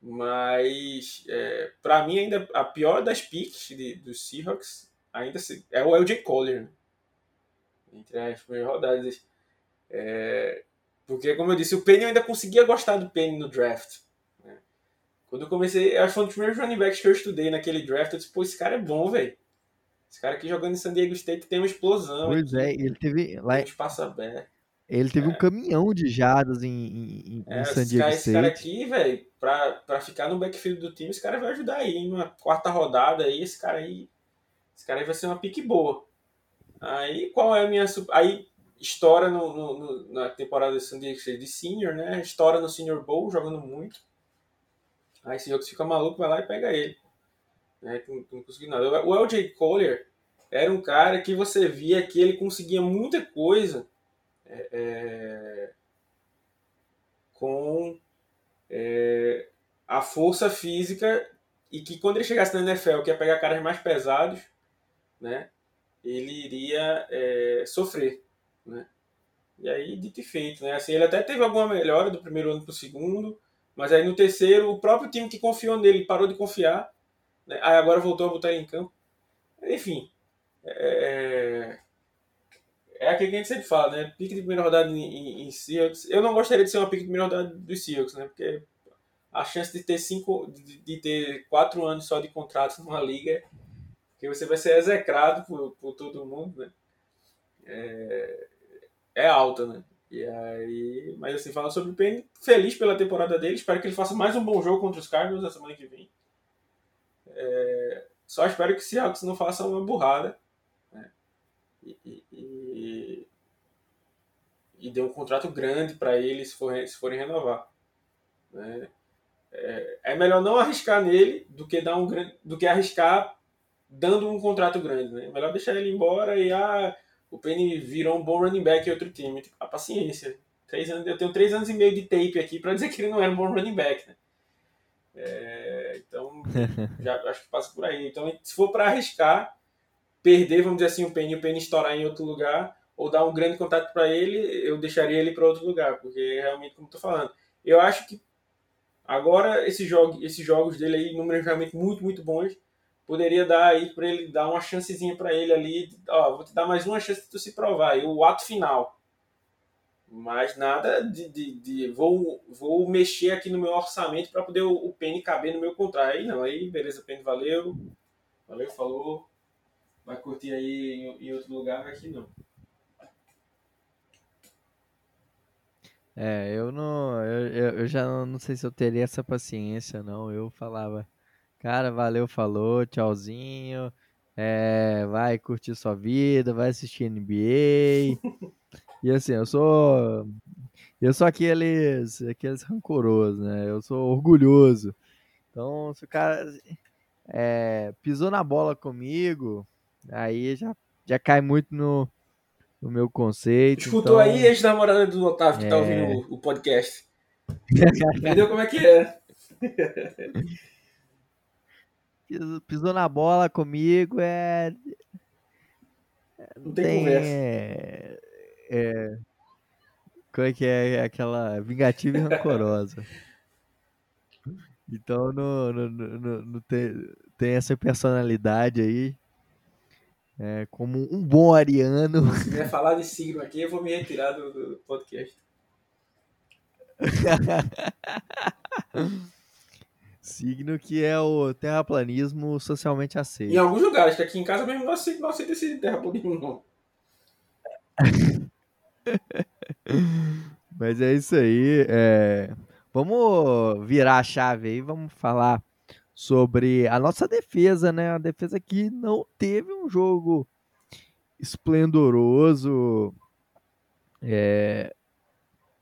Mas, é, para mim, ainda a pior das picks de, dos Seahawks ainda se, é o LJ Collier. Né? Entre as primeiras rodadas. É, porque, como eu disse, o Penny eu ainda conseguia gostar do Penny no draft. Né? Quando eu comecei, acho que foi um dos primeiros running backs que eu estudei naquele draft. Eu disse, pô, esse cara é bom, velho. Esse cara aqui jogando em San Diego State tem uma explosão. Pois aqui, é, ele teve. Lá, um espaço aberto. Ele teve é. um caminhão de jardas em, em, é, San Diego cara, State. Esse cara aqui, velho, pra, pra ficar no backfield do time, esse cara vai ajudar aí. Em uma quarta rodada aí, esse cara aí. Esse cara aí vai ser uma pique boa. Aí, qual é a minha. Aí, estoura no, no, no na temporada de San Diego State de Senior, né? Estoura no Senior Bowl, jogando muito. Aí, esse jogo fica maluco, vai lá e pega ele. Né? Não, não conseguiu nada. O LJ Collier era um cara que você via que ele conseguia muita coisa é, é, com é, a força física e que quando ele chegasse na NFL, que ia pegar caras mais pesados, né, ele iria é, sofrer, né? E aí, dito e feito, né? Assim, ele até teve alguma melhora do primeiro ano para o segundo, mas aí no terceiro, o próprio time que confiou nele parou de confiar, né? aí agora voltou a botar ele em campo. Enfim, é, é aquilo que a gente sempre fala, né? Pique de primeira rodada em, em, em Seahawks. Eu não gostaria de ser uma pique de primeira rodada dos Seahawks, né? Porque a chance de ter cinco, de, de ter quatro anos só de contrato numa liga, que você vai ser execrado por, por todo mundo, né? É, é alta, né? E aí, mas assim, falando sobre o Penny, feliz pela temporada dele, espero que ele faça mais um bom jogo contra os Cardinals na semana que vem. É, só espero que o Seahawks não faça uma burrada e, e deu um contrato grande para ele se, for, se forem renovar. Né? É, é, melhor não arriscar nele do que, dar um, do que arriscar dando um contrato grande. Né? Melhor deixar ele embora e ah, o Penny virou um bom running back em outro time. Tipo, a paciência. Três anos, eu tenho três anos e meio de tape aqui para dizer que ele não era um bom running back. Né? É, então, já acho que passa por aí. Então, se for para arriscar, perder, vamos dizer assim, o Penny, o Penny estourar em outro lugar, ou dar um grande contato para ele, eu deixaria ele para outro lugar, porque realmente, como estou falando, eu acho que agora esse jogo, esses jogos dele aí, números realmente muito, muito bons, poderia dar aí para ele dar uma chancezinha para ele ali, ó, vou te dar mais uma chance de tu se provar, e o ato final. Mas nada de, de, de, vou, vou mexer aqui no meu orçamento para poder o, o caber no meu contrato. Aí não, aí beleza, Penny, valeu. Valeu, falou vai curtir aí em, em outro lugar, aqui não. É, eu não. Eu, eu já não, não, sei se eu teria essa paciência, não. Eu falava, cara, valeu, falou, tchauzinho. É, vai curtir sua vida, vai assistir NBA. e assim, eu sou. Eu sou aqueles, aqueles rancorosos, né? Eu sou orgulhoso. Então, se o cara é, pisou na bola comigo, Aí já, já cai muito no, no meu conceito. Escutou então... aí ex-namorada do Otávio que tá é... tá ouvindo o, o podcast. Entendeu como é que é? Pisou, pisou na bola comigo, é. Não tem, tem conversa. É, é, como é que é aquela vingativa e rancorosa? Então não, não, não, não tem, tem essa personalidade aí. É, como um bom ariano. Se vier falar de signo aqui, eu vou me retirar do, do podcast. signo que é o terraplanismo socialmente aceito. Em alguns lugares, que aqui em casa mesmo não aceita, não aceita esse terraplanismo, não. Mas é isso aí. É... Vamos virar a chave aí, vamos falar sobre a nossa defesa, né? A defesa que não teve um jogo esplendoroso é,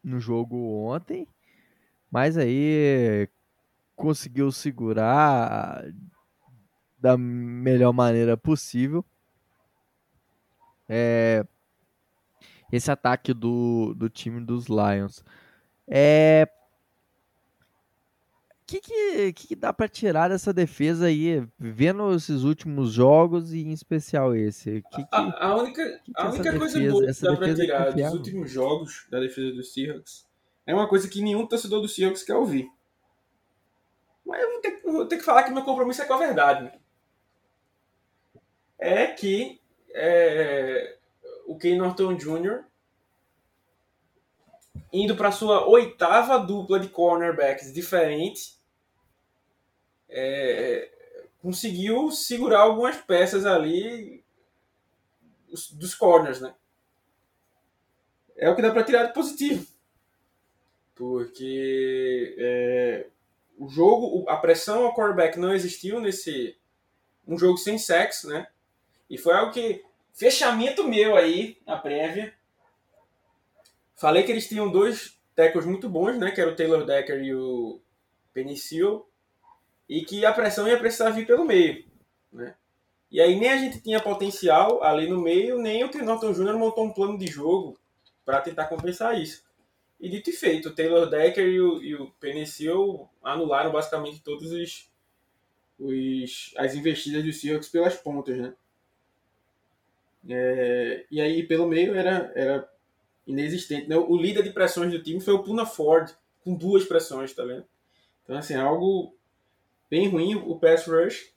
no jogo ontem, mas aí conseguiu segurar da melhor maneira possível. É, esse ataque do, do time dos Lions. É, que, que, que dá para tirar dessa defesa aí, vendo esses últimos jogos e em especial esse? Que, que, a, a, única, a única coisa defesa, boa que dá para tirar dos últimos jogos da defesa dos Seahawks é uma coisa que nenhum torcedor do Seahawks quer ouvir. Mas eu vou ter, vou ter que falar que meu compromisso é com a verdade. Né? É que é, o Ken Norton Jr. indo para sua oitava dupla de cornerbacks diferente, é, conseguiu segurar algumas peças ali dos corners, né? É o que dá para tirar de positivo. Porque é, o jogo, a pressão ao quarterback não existiu nesse um jogo sem sexo, né? E foi algo que fechamento meu aí na prévia. Falei que eles tinham dois tackles muito bons, né? Que era o Taylor Decker e o Penicil. E que a pressão ia precisar vir pelo meio, né? E aí nem a gente tinha potencial ali no meio, nem o Norton Jr. montou um plano de jogo para tentar compensar isso. E dito e feito, o Taylor Decker e o, e o Penicil anularam basicamente todos os, os as investidas do Seahawks pelas pontas, né? É, e aí pelo meio era, era inexistente. Né? O líder de pressões do time foi o Puna Ford, com duas pressões, tá vendo? Então, assim, algo bem ruim o pass rush.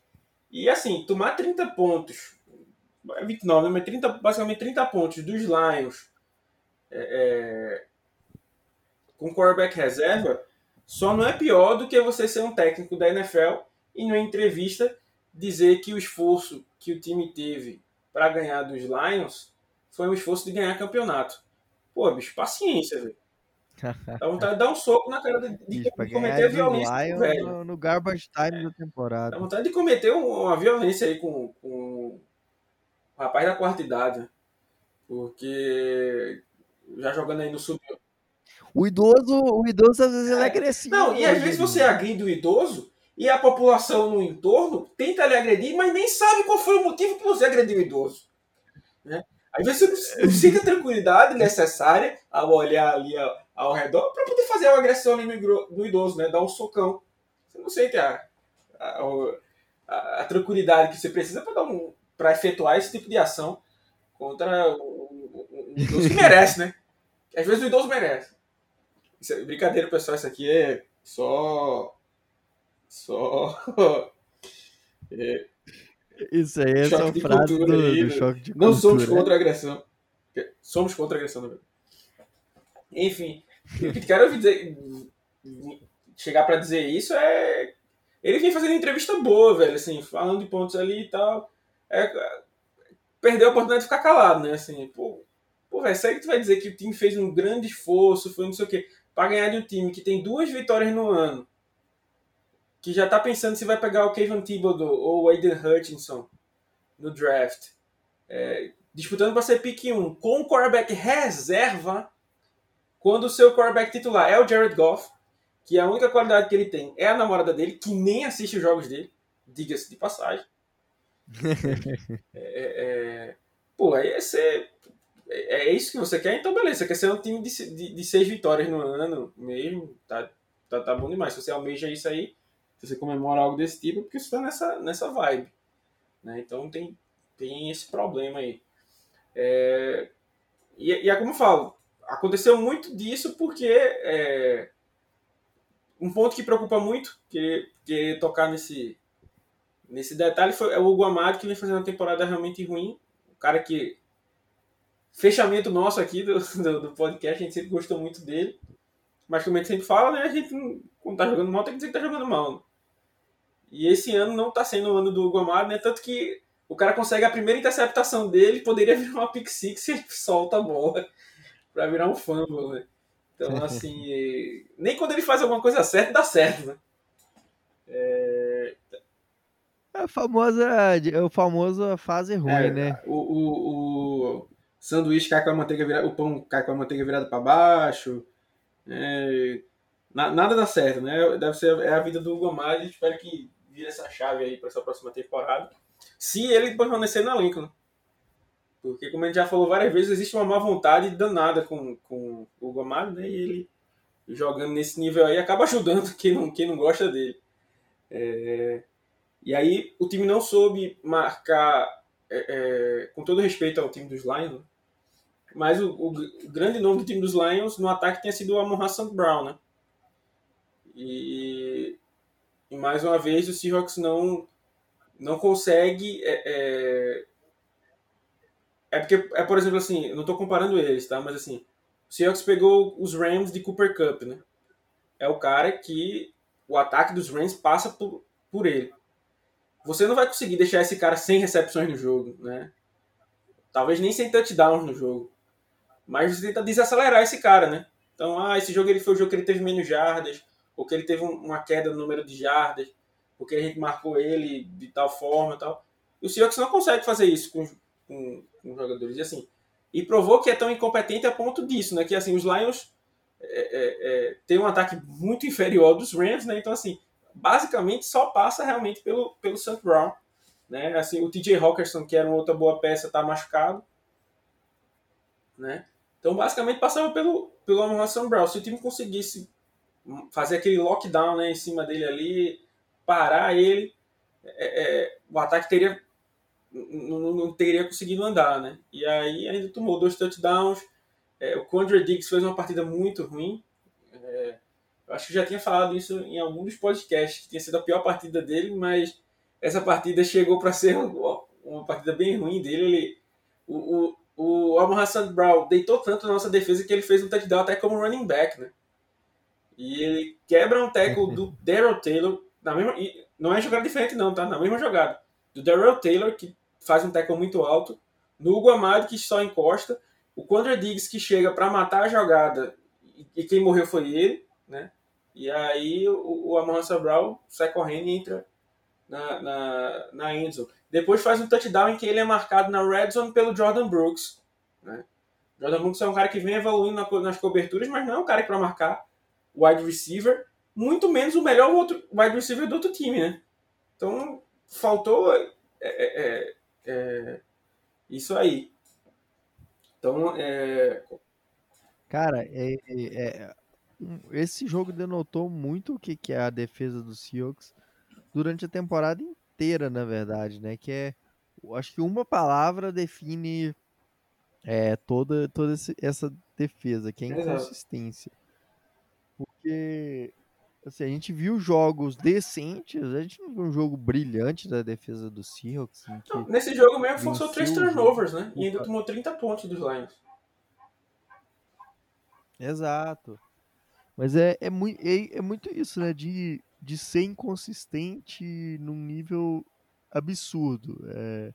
E assim, tomar 30 pontos, 29, né? mas 30, basicamente 30 pontos dos Lions é, é, com quarterback reserva, só não é pior do que você ser um técnico da NFL e numa entrevista dizer que o esforço que o time teve para ganhar dos Lions foi um esforço de ganhar campeonato. Pô, bicho, paciência, velho. Dá vontade de dar um soco na cara de, de, de cometer violência Lion velho. No, no garbage time é. da temporada. Dá vontade de cometer uma violência aí com, com o rapaz da quarta idade. Né? Porque já jogando aí no sub. O idoso, o idoso às vezes é. ele é agressivo. Não, e às vezes você agride o idoso e a população no entorno tenta lhe agredir, mas nem sabe qual foi o motivo que você agrediu o idoso. Às vezes você não sente a tranquilidade necessária ao olhar ali ao, redor para poder fazer uma agressão ali no, idoso, né? dar um socão. Você não sente a, a, a, a tranquilidade que você precisa para um, efetuar esse tipo de ação contra o, idoso que merece, né? Às vezes o idoso merece. Isso é, brincadeira, pessoal, isso aqui é só só. É, Isso aí é só frase do, aí, do, né? choque de Não somos contra a agressão. Somos contra a agressão, verdade. Enfim, o que quero dizer, chegar para dizer isso é. Ele vem fazendo entrevista boa, velho, assim, falando de pontos ali e tal. É, perdeu a oportunidade de ficar calado, né? Assim, pô, pô velho, sério que tu vai dizer que o time fez um grande esforço, foi não sei o quê, pra ganhar de um time que tem duas vitórias no ano que já está pensando se vai pegar o Kevin Thibodeau ou o Aiden Hutchinson no draft, é, disputando para ser pick 1 com o quarterback reserva, quando o seu quarterback titular é o Jared Goff, que a única qualidade que ele tem é a namorada dele, que nem assiste os jogos dele, diga-se de passagem. é, é, é, pô, aí é ser. É, é, isso que você quer? Então, beleza. Você quer ser um time de, de, de seis vitórias no ano mesmo? Tá, tá, tá bom demais. Se você almeja isso aí, você comemora algo desse tipo, porque você está nessa, nessa vibe. Né? Então tem, tem esse problema aí. É, e, e é como eu falo, aconteceu muito disso porque é, um ponto que preocupa muito, querer, querer tocar nesse, nesse detalhe, foi, é o Hugo Amado, que vem fazendo uma temporada realmente ruim. O cara que. Fechamento nosso aqui do, do, do podcast, a gente sempre gostou muito dele. Mas como a gente sempre fala, né? A gente, quando tá jogando mal, tem que dizer que tá jogando mal. E esse ano não está sendo o ano do Gomar, né? Tanto que o cara consegue a primeira interceptação dele, poderia virar uma pick six se ele solta a bola para virar um fumble, né? Então, assim, nem quando ele faz alguma coisa certa, dá certo, né? É... é a famosa, é o famoso fase ruim, é, né? O, o, o, sanduíche cai com a manteiga virada, o pão cai com a manteiga virada para baixo. É, nada dá certo, né? Deve ser é a vida do Gomar, espero que vira essa chave aí para essa próxima temporada. Se ele permanecer no elenco, né? Porque, como a gente já falou várias vezes, existe uma má vontade danada com, com o Gomar, né? E ele jogando nesse nível aí acaba ajudando quem não, quem não gosta dele. É... E aí o time não soube marcar, é, é, com todo respeito ao time dos Lions? Mas o, o, o, grande nome do time dos Lions no ataque tinha sido o Amon Hassan Brown, né? E, e mais uma vez o Seahawks não não consegue é, é, é porque é por exemplo assim, não estou comparando eles, tá? Mas assim, o Seahawks pegou os Rams de Cooper Cup, né? É o cara que o ataque dos Rams passa por, por ele. Você não vai conseguir deixar esse cara sem recepções no jogo, né? Talvez nem sem touchdowns no jogo. Mas você tenta desacelerar esse cara, né? Então, ah, esse jogo ele foi o jogo que ele teve menos jardas, ou que ele teve uma queda no número de jardas, porque a gente marcou ele de tal forma e tal. E o Seahawks não consegue fazer isso com, com, com jogadores. E assim, e provou que é tão incompetente a ponto disso, né? Que assim, os Lions é, é, é, têm um ataque muito inferior dos Rams, né? Então, assim, basicamente só passa realmente pelo, pelo St. Brown. Né? Assim, o TJ Hawkinson, que era uma outra boa peça, está machucado. Né? Então, basicamente, passava pelo, pelo Amon. Brown. Se o time conseguisse fazer aquele lockdown né, em cima dele ali, parar ele, é, é, o ataque teria não, não, teria conseguido andar, né? E aí ainda tomou dois touchdowns. É, o Condre Diggs fez uma partida muito ruim. É, eu acho que já tinha falado isso em algum dos podcasts, que tinha sido a pior partida dele, mas essa partida chegou para ser uma, uma, partida bem ruim dele. Ele, o, o, o Amon Hassan Brown deitou tanto na nossa defesa que ele fez um touchdown até como running back, né? E ele quebra um tackle do Daryl Taylor, na mesma, não é jogada diferente não, tá? Na mesma jogada. Do Daryl Taylor, que faz um tackle muito alto, no Hugo Amado, que só encosta, o Condra Diggs, que chega para matar a jogada, e quem morreu foi ele, né? E aí o, o Amon Brown sai correndo e entra na, na, na endzone. Depois faz um touchdown em que ele é marcado na red zone pelo Jordan Brooks. Né? Jordan Brooks é um cara que vem evoluindo na, nas coberturas, mas não é um cara para marcar wide receiver, muito menos o melhor outro, wide receiver do outro time, né? Então faltou é, é, é, é isso aí. Então, é... Cara, é, é, esse jogo denotou muito o que, que é a defesa do Seahawks durante a temporada inteira, na verdade, né? Que é, acho que uma palavra define é, toda, toda essa defesa, que é inconsistência. Porque assim, a gente viu jogos decentes, a gente não viu um jogo brilhante da defesa do Seahawks. Não, nesse jogo mesmo forçou três turnovers, né? E ainda tomou 30 pontos dos Lions. Exato. Mas é, é, muito, é, é muito isso, né? De, de ser inconsistente num nível absurdo. É,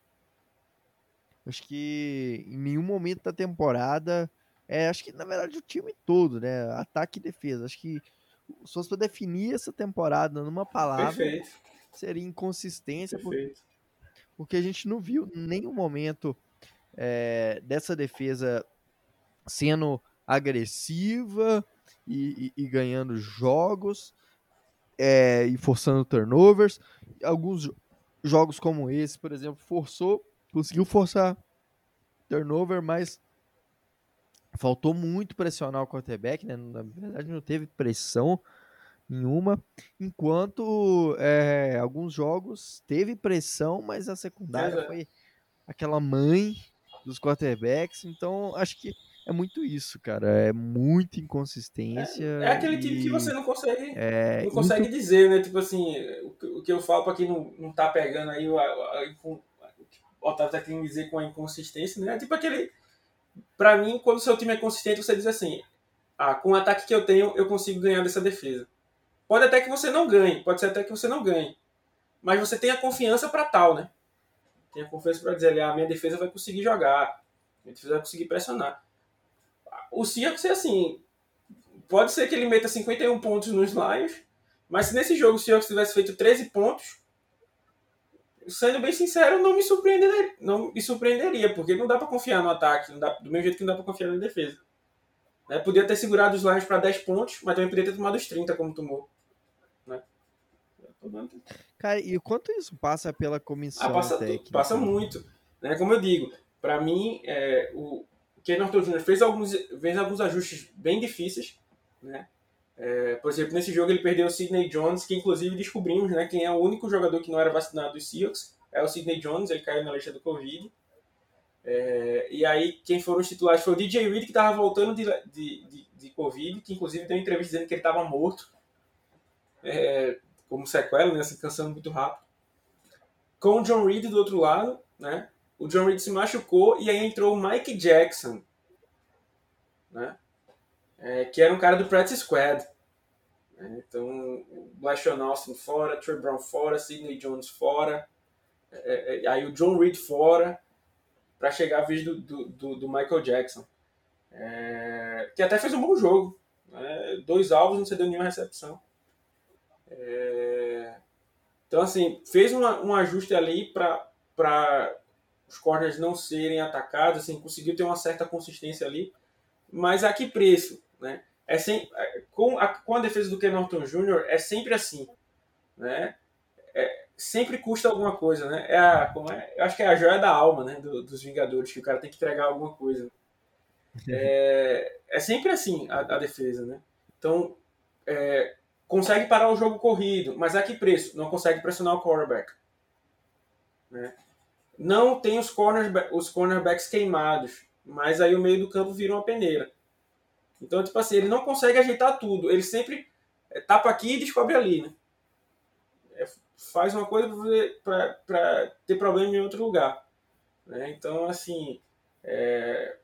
acho que em nenhum momento da temporada. É, acho que na verdade o time todo, né? Ataque e defesa. Acho que se fosse para definir essa temporada numa palavra, Perfeito. seria inconsistência. Porque, porque a gente não viu nenhum momento é, dessa defesa sendo agressiva, e, e, e ganhando jogos é, e forçando turnovers. Alguns jogos como esse, por exemplo, forçou, conseguiu forçar turnover, mas faltou muito pressionar o quarterback, né? Na verdade, não teve pressão nenhuma. Enquanto é, alguns jogos teve pressão, mas a secundária foi aquela mãe dos quarterbacks. Então, acho que é muito isso, cara. É muita inconsistência. É, é aquele time que você não consegue, é, não consegue muito... dizer, né? Tipo assim, o, que eu falo para quem não, não tá pegando aí o, o Otávio tá querendo dizer com a inconsistência, né? É tipo aquele. Pra mim, quando o seu time é consistente, você diz assim: ah, com o ataque que eu tenho, eu consigo ganhar dessa defesa. Pode até que você não ganhe, pode ser até que você não ganhe. Mas você tem a confiança para tal, né? Tem a confiança para dizer, ah, minha defesa vai conseguir jogar, minha defesa vai conseguir pressionar o Seahawks é assim, pode ser que ele meta 51 pontos nos Lions, mas se nesse jogo o Seahawks tivesse feito 13 pontos, sendo bem sincero, não me surpreenderia, não me surpreenderia porque não dá para confiar no ataque, dá, do mesmo jeito que não dá para confiar na defesa. Né? Podia ter segurado os Lions para 10 pontos, mas também podia ter tomado os 30 como tomou. Né? Cara, e quanto isso passa pela comissão ah, passa, técnica? Passa muito. Né? Como eu digo, para mim, é, o, Ken Norton Jr. fez alguns, fez alguns ajustes bem difíceis, né? É, por exemplo, nesse jogo ele perdeu o Sidney Jones, que inclusive descobrimos né, quem é o único jogador que não era vacinado dos Seahawks, é o Sidney Jones, ele caiu na lista do Covid. É, e aí, quem foram os titulares foi o DJ Reed, que estava voltando de, de, de, de, Covid, que inclusive deu entrevista dizendo que ele estava morto, é, como sequela, né, assim, cansando muito rápido. Com o John Reed do outro lado, né? O John Reed se machucou e aí entrou o Mike Jackson, né? É, que era um cara do Practice Squad. Né? Então, Blashon Austin fora, Trey Brown fora, Sidney Jones fora, é, é, aí o John Reed fora, para chegar a vez do, do, do Michael Jackson. É, que até fez um bom jogo. Né? Dois alvos, não cedeu nenhuma recepção. É, então, assim, fez uma, um ajuste ali para os corners não serem atacados, assim, conseguiu ter uma certa consistência ali. Mas a que preço? Né? É é, com, a, com a defesa do Ken Norton Jr., é sempre assim. Né? É, sempre custa alguma coisa, né? É a, como é? Eu acho que é a joia da alma, né? Do, dos Vingadores, que o cara tem que entregar alguma coisa. É, é sempre assim a, a, defesa, né? Então, é, consegue parar o jogo corrido, mas a que preço? Não consegue pressionar o quarterback. Né? Não tem os, os cornerbacks queimados, mas aí o meio do campo vira uma peneira. Então, tipo assim, ele não consegue ajeitar tudo. Ele sempre é, tapa aqui e descobre ali, né? faz uma coisa para ter problema em outro lugar. Né? Então, assim, é,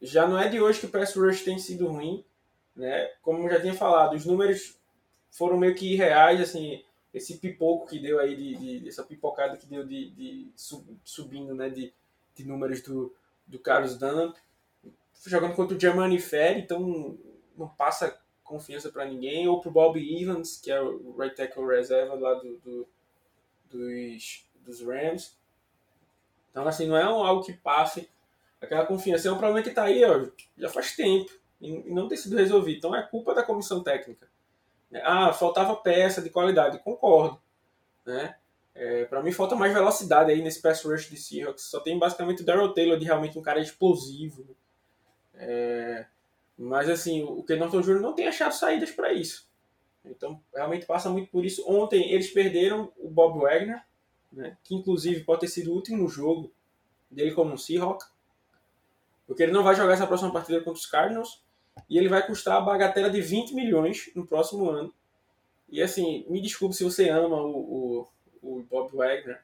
já não é de hoje que o pass rush tem sido ruim. Né? Como já tinha falado, os números foram meio que irreais, assim, esse pipoco que deu aí, de, de essa pipocada que deu de, de subindo né, de, de números do, do Carlos Dunn, jogando contra o Germany Ferry, então não passa confiança para ninguém, ou para o Bob Evans, que é o right tackle reserva lá do, do, dos, dos Rams. Então, assim, não é algo que passe aquela confiança. É um problema que está aí ó, já faz tempo e não tem sido resolvido. Então, é culpa da comissão técnica. Ah, faltava peça de qualidade. Concordo. Né? É, para mim, falta mais velocidade aí nesse pass rush de Seahawks. Só tem basicamente o Daryl Taylor de realmente um cara explosivo. É, mas assim, o Norton Jr. não tem achado saídas para isso. Então, realmente passa muito por isso. Ontem eles perderam o Bob Wagner, né, que inclusive pode ter sido o último jogo dele como um Seahawk, porque ele não vai jogar essa próxima partida contra os Cardinals e ele vai custar a bagatela de 20 milhões no próximo ano. E assim, me desculpe se você ama o, o, o Bob Wagner,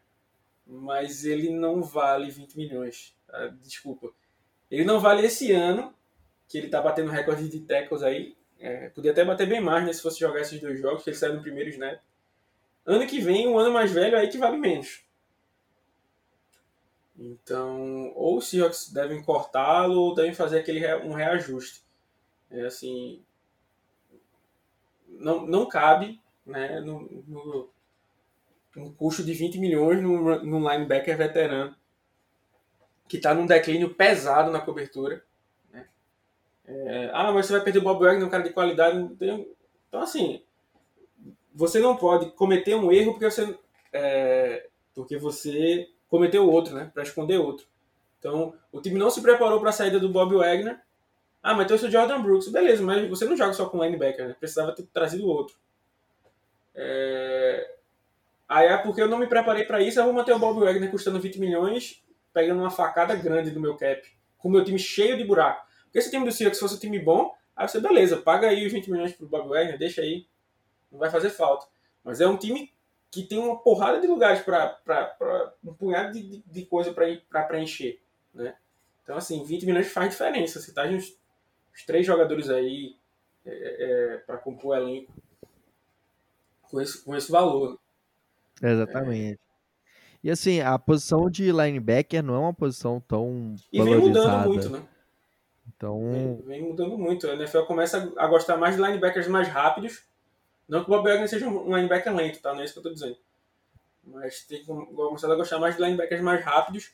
mas ele não vale 20 milhões. Tá? Desculpa. Ele não vale esse ano que ele tá batendo recorde de tackles aí. É, podia até bater bem mais, né, se fosse jogar esses dois jogos, que ele saiu no primeiro snap. Ano que vem, um ano mais velho, aí que vale menos. Então, ou os Seahawks devem cortá-lo, ou devem fazer aquele um reajuste. É assim, não, não cabe né, no, no, no custo de 20 milhões num, num linebacker veterano que está num declínio pesado na cobertura. É, ah, mas você vai perder o Bob Wagner, um cara de qualidade. Então, assim, você não pode cometer um erro porque você, é, porque você cometeu outro, né? Para esconder outro. Então, o time não se preparou para a saída do Bob Wagner. Ah, mas trouxe o Jordan Brooks. Beleza, mas você não joga só com linebacker, né? Precisava ter trazido outro. É... Aí é porque eu não me preparei para isso, eu vou manter o Bob Wagner custando 20 milhões, pegando uma facada grande do meu cap, com o meu time cheio de buraco. Porque se o time do Seahawks fosse um time bom, aí você, beleza, paga aí os 20 milhões pro Bob Wagner, deixa aí, não vai fazer falta. Mas é um time que tem uma porrada de lugares para um punhado de, de, de coisa para preencher, né? Então, assim, 20 milhões faz diferença. Você tá uns, uns três jogadores aí é, é, para compor o elenco com esse, com esse valor. Exatamente. E assim, a posição de linebacker não é uma posição tão. E vem mudando muito, né? Então. Vem, vem, mudando muito. A NFL começa a gostar mais de linebackers mais rápidos. Não que o Bob Wagner seja um linebacker lento, tá? Não é isso que eu tô dizendo. Mas tem que começar a gostar mais de linebackers mais rápidos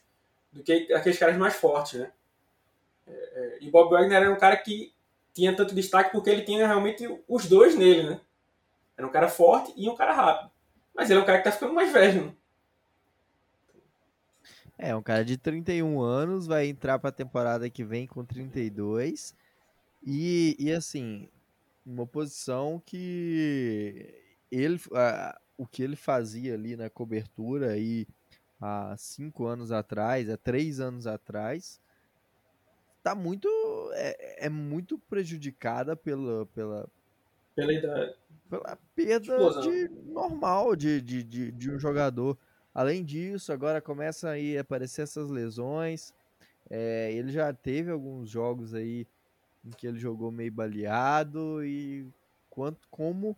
do que aqueles caras mais fortes, né? É, é, e o Bob Wagner era um cara que tinha tanto destaque porque ele tinha realmente os dois nele, né? Era um cara forte e um cara rápido. Mas ele é um cara que tá ficando mais velho, né? É, um cara de 31 anos vai entrar para a temporada que vem com 32. E, e assim, uma posição que ele, o que ele fazia ali na cobertura e há cinco anos atrás, há três anos atrás, tá muito é, é muito prejudicada pela pela pela idade pela perda Explosão. de normal de, de, de, de, um jogador além disso agora começa aí a aparecer essas lesões é, ele já teve alguns jogos aí em que ele jogou meio baleado e quanto como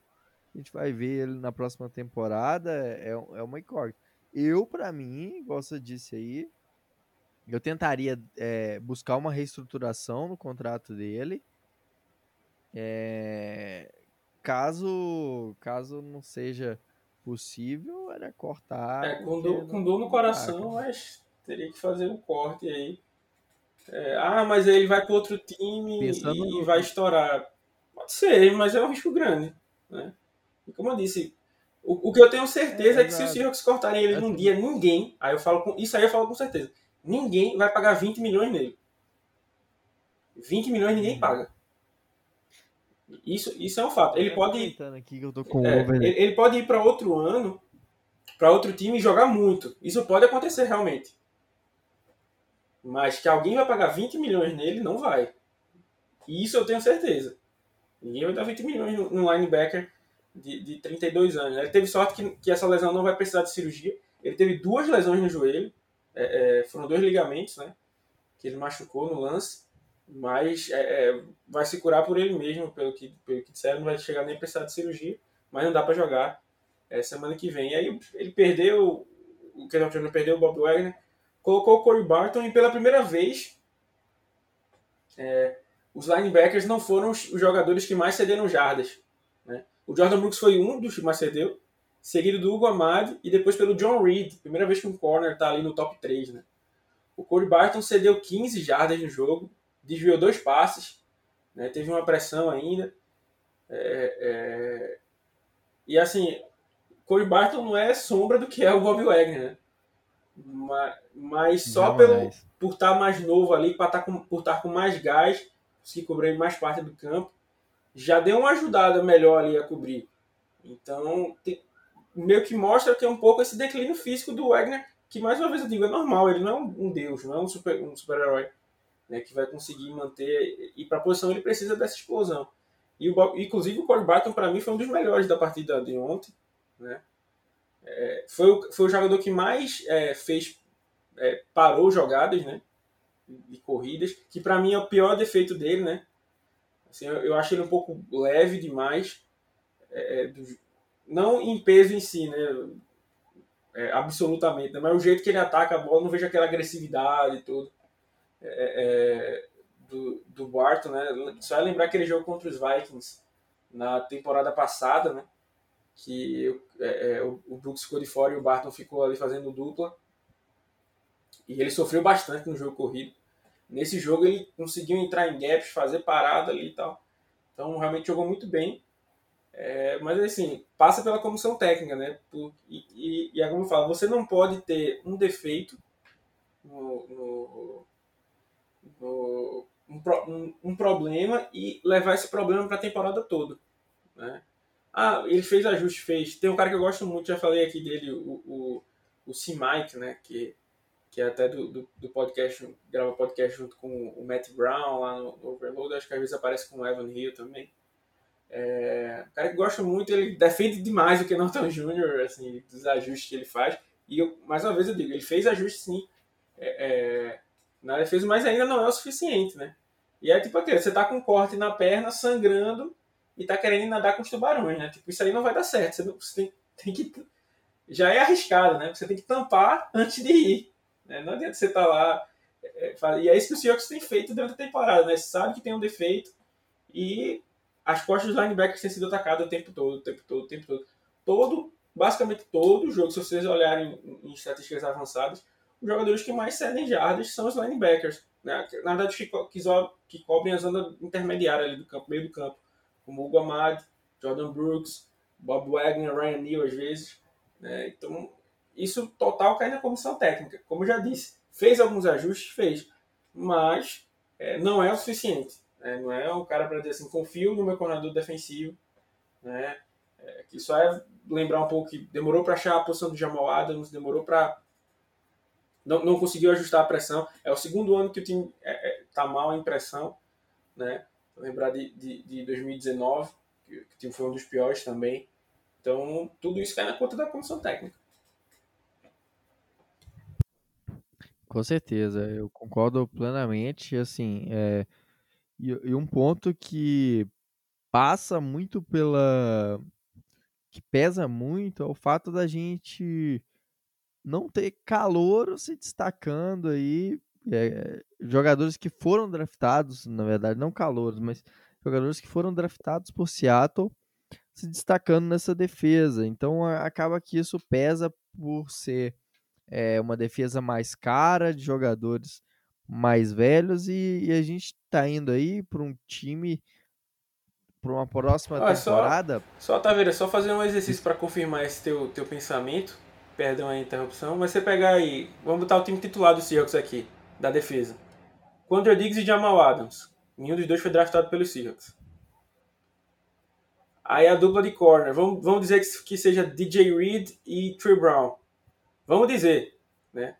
a gente vai ver ele na próxima temporada é, é uma incógnita eu para mim você disse aí eu tentaria é, buscar uma reestruturação no contrato dele. É, caso, caso não seja possível, era cortar. É, com, dor, com dor no coração, mas teria que fazer um corte aí. É, ah, mas aí ele vai para outro time Pensando e, no... vai estourar. Pode ser, mas é um risco grande. Né? E como eu disse, o, o que eu tenho certeza é, é que se os Seahawks cortarem ele num dia, ninguém. Aí eu falo com, isso aí eu falo com certeza ninguém vai pagar 20 milhões nele. 20 milhões ninguém uhum. paga. Isso, isso é um fato. Ele pode ir, é, ele, ele pode ir para outro ano, para outro time e jogar muito. Isso pode acontecer realmente. Mas que alguém vai pagar 20 milhões nele, não vai. Isso eu tenho certeza. Ninguém vai dar 20 milhões no linebacker de, de 32 anos. Ele teve sorte que, que essa lesão não vai precisar de cirurgia. Ele teve duas lesões no joelho. É, é, foram dois ligamentos, né? Que ele machucou no lance, mas é, é, vai se curar por ele mesmo, pelo que, pelo que disseram, não vai chegar nem a precisar de cirurgia, mas não dá para jogar é, semana que vem. E aí ele perdeu, o Kendall Jones perdeu o Bob Wagner, colocou o Corey Barton e pela primeira vez é, os linebackers não foram os jogadores que mais cederam jardas. Né? O Jordan Brooks foi um dos que mais cedeu, seguido do Hugo Amadi e depois pelo John Reed, primeira vez que um corner está ali no top 3. Né? O Corey Barton cedeu 15 jardas no jogo, desviou dois passes, né? teve uma pressão ainda. É, é... E assim, Corey Barton não é sombra do que é o Bob Wagner, né? mas, mas só pelo, por estar tá mais novo ali, por estar tá com, por estar tá com mais gás, conseguir cobrir mais parte do campo, já deu uma ajudada melhor ali a cobrir. Então, tem, meio que mostra que é um pouco esse declínio físico do Wagner, que mais uma vez eu digo, é normal, ele não é um deus, não é um super um super-herói né, que vai conseguir manter, e para a posição ele precisa dessa explosão. E o inclusive o Corey Barton para mim foi um dos melhores da partida de ontem, né? É, foi, o, foi o jogador que mais é, fez é, parou jogadas, né? De corridas, que para mim é o pior defeito dele, né? Assim, eu, eu acho ele um pouco leve demais. É, do, não em peso em si, né? É, absolutamente, né? mas o jeito que ele ataca a bola, não vejo aquela agressividade e tudo é, é, do, do Barton, né? Só é lembrar aquele jogo contra os Vikings na temporada passada, né? Que é, é, o, o Brooks ficou de fora e o Barton ficou ali fazendo dupla. E ele sofreu bastante no jogo corrido. Nesse jogo ele conseguiu entrar em gaps, fazer parada ali e tal. Então realmente jogou muito bem. É, mas assim, passa pela comissão técnica, né? Por, e, e, e como eu falo, você não pode ter um defeito no, no, um, um, um, problema e levar esse problema para a temporada toda. Né? Ah, ele fez ajuste, fez. Tem um cara que eu gosto muito, já falei aqui dele, o, o, o C. Mike, né? Que, que é até do, do, do, podcast, grava podcast junto com o Matt Brown lá no, no Overload, acho que às vezes aparece com o Evan Hill também. É, um cara que gosta muito, ele defende demais o que Norton Jr., assim, dos ajustes que ele faz. E eu, mais uma vez eu digo, ele fez ajustes sim é, é, na defesa, mas ainda não é o suficiente, né? E é tipo aquele, você tá com um corte na perna, sangrando, e tá querendo nadar com os tubarões, né? Tipo, isso aí não vai dar certo. Você, não, você tem, tem, que. Já é arriscado, né? Você tem que tampar antes de ir. Né? Não adianta você estar tá lá. É, e é isso que o Seahawks tem feito durante a temporada, né? Você sabe que tem um defeito e as costas dos linebackers têm sido atacadas o tempo todo, o tempo todo, o tempo todo. Todo, basicamente todo o jogo, se vocês olharem em estatísticas avançadas, os jogadores que mais cedem jardas são os linebackers. Né? Na verdade, que, que, que cobrem a zona intermediária ali do campo, meio do campo. Como o Amad, Jordan Brooks, Bob Wagner, Ryan Neal às vezes. Né? Então, isso total cai na comissão técnica. Como eu já disse, fez alguns ajustes, fez. Mas é, não é o suficiente. Né? Não é um cara para dizer assim, confio no meu coordenador defensivo. Né? É, que só é lembrar um pouco que demorou para achar a posição do Jamal Adams, demorou para não, não conseguiu ajustar a pressão. É o segundo ano que o time é, é, tá mal em pressão, né? Lembrar de, de, de 2019, que o time foi um dos piores também. Então, tudo isso cai na conta da comissão técnica. Com certeza, eu concordo plenamente. Assim, é, e, e um ponto que passa muito pela. que pesa muito é o fato da gente não ter calor se destacando aí. É, jogadores que foram draftados, na verdade, não calouros, mas jogadores que foram draftados por Seattle se destacando nessa defesa. Então acaba que isso pesa por ser é, uma defesa mais cara, de jogadores mais velhos, e, e a gente está indo aí para um time para uma próxima ah, temporada. Só, só Taveira, só fazer um exercício para confirmar esse teu, teu pensamento. Perdão a interrupção, mas você pegar aí, vamos botar o time titular do Seahawks aqui, da defesa. Quandre Diggs e Jamal Adams. Nenhum dos dois foi draftado pelo Seahawks. Aí a dupla de corner, vamos, vamos dizer que, que seja DJ Reed e Trey Brown. Vamos dizer, né?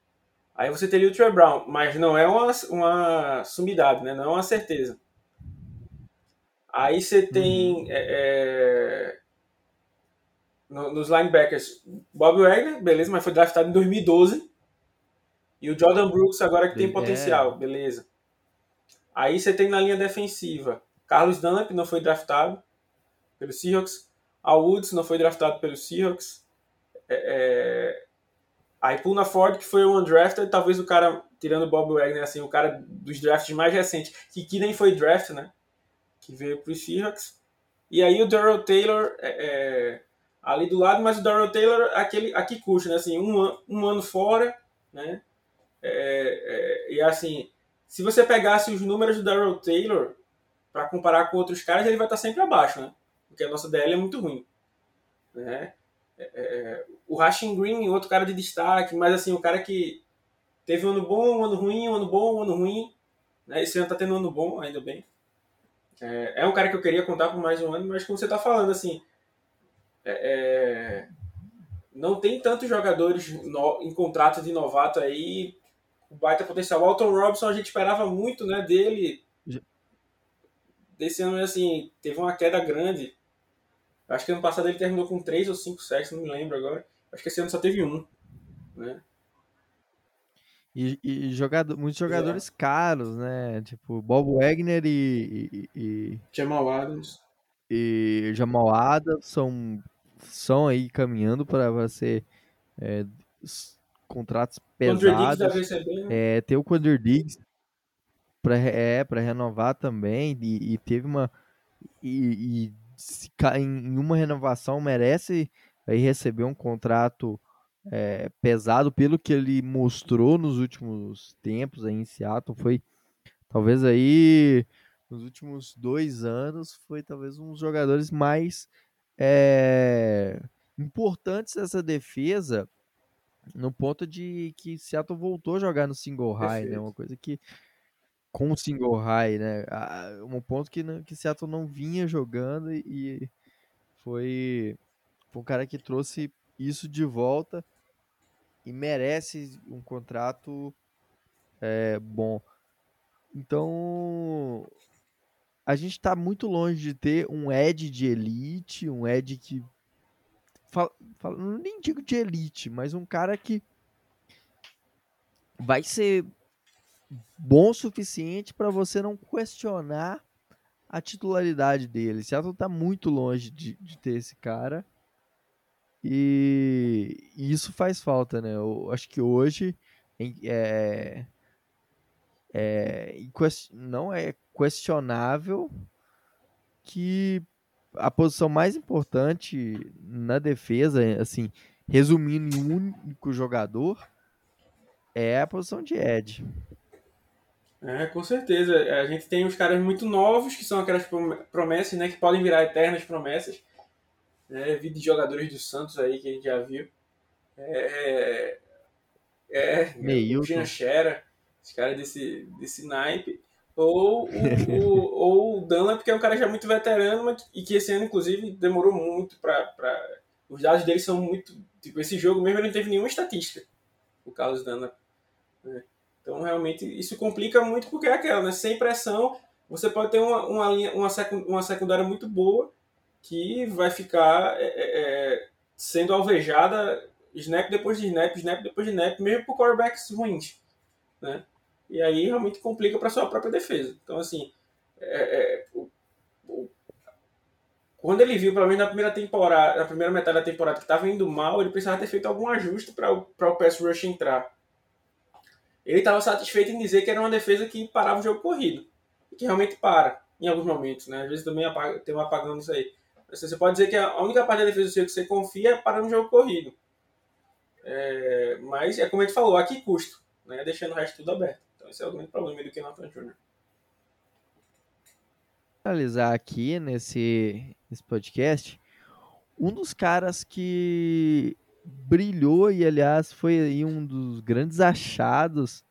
Aí você teria o Trey Brown, mas não é uma, uma sumidade, né? Não é uma certeza. Aí você tem uhum. é, é, no, nos linebackers Bob Wagner, beleza, mas foi draftado em 2012. E o Jordan Brooks agora que tem é. potencial, beleza. Aí você tem na linha defensiva Carlos Dunlap, não foi draftado pelo Seahawks. Al Woods não foi draftado pelo Seahawks. É, é Aí Puna Ford, que foi o undrafted, talvez o cara, tirando o Bob Wagner, assim, o cara dos drafts mais recentes, que, que nem foi draft, né? Que veio para os Seahawks. E aí o Daryl Taylor é, é, ali do lado, mas o Daryl Taylor aquele aqui custa, né? Assim, um, um ano fora, né? É, é, e assim, se você pegasse os números do Daryl Taylor para comparar com outros caras, ele vai estar sempre abaixo, né? Porque a nossa DL é muito ruim, né? É, é, o Rashing Green, outro cara de destaque, mas assim, o cara que teve um ano bom, um ano ruim, um ano bom, um ano ruim. Né? Esse ano tá tendo um ano bom, ainda bem. É, é um cara que eu queria contar por mais um ano, mas como você tá falando, assim, é, é não tem tantos jogadores no, em contrato de novato aí, o baita potencial. O Alton Robson a gente esperava muito né, dele. Desse ano, assim, teve uma queda grande. Acho que ano passado ele terminou com 3 ou 5 sacks, não me lembro agora. Acho que esse ano só teve um. Né? E, e jogador, muitos jogadores é. caros, né? Tipo, Bob Wagner e, e, e. Jamal Adams. E Jamal Adams são, são aí caminhando para ser é, contratos pesados. Né? é, tem o Quander Diggs para é, renovar também. E, e teve uma. E, e se, em uma renovação merece aí receber um contrato é, pesado pelo que ele mostrou nos últimos tempos aí em Seattle. Foi talvez aí nos últimos dois anos foi talvez um dos jogadores mais é, importantes dessa defesa no ponto de que Seattle voltou a jogar no single high, né? Uma coisa que com o single high, né? Um ponto que, que Seattle não vinha jogando e foi, foi um cara que trouxe isso de volta e merece um contrato é, bom. Então a gente está muito longe de ter um Ed de elite, um Ed que fala, fala, nem digo de elite, mas um cara que vai ser bom o suficiente para você não questionar a titularidade dele. Seattle está muito longe de, de, ter esse cara. E, e, isso faz falta, né? Eu acho que hoje é, é, não é questionável que a posição mais importante na defesa, assim, resumindo em um único jogador, é a posição de Ed. É, com certeza. A gente tem os caras muito novos, que são aquelas promessas, né? Que podem virar eternas promessas. Né, vida de jogadores do Santos aí, que a gente já viu. É, é, é Meio. o Jean Xera, esse cara desse, desse naipe. Ou o, o, ou o Dunlap, que é um cara já muito veterano, mas, e que esse ano, inclusive, demorou muito para... Pra... Os dados dele são muito... Tipo, esse jogo mesmo ele não teve nenhuma estatística, o Carlos Dunlap. Né? Então, realmente, isso complica muito porque é aquela, né? Sem pressão, você pode ter uma, uma, linha, uma, uma secundária muito boa que vai ficar é, é, é, sendo alvejada snap depois de snap, snap depois de snap, mesmo por quarterbacks ruins, né? E aí realmente complica para sua própria defesa. Então, assim, é, é, o, o, quando ele viu, pelo menos na primeira temporada, na primeira metade da temporada, que estava indo mal, ele precisava ter feito algum ajuste para o pass rush entrar. Ele estava satisfeito em dizer que era uma defesa que parava o jogo corrido. E que realmente para, em alguns momentos, né? Às vezes também apaga, tem um apagão nisso aí. Você pode dizer que a única parte da defesa do seu que você confia é parar no jogo corrido. É, mas é como gente falou, a que custo? Né? Deixando o resto tudo aberto. Esse é o grande problema do Kenan Jr. Analisar aqui nesse, nesse podcast, um dos caras que brilhou e aliás foi um dos grandes achados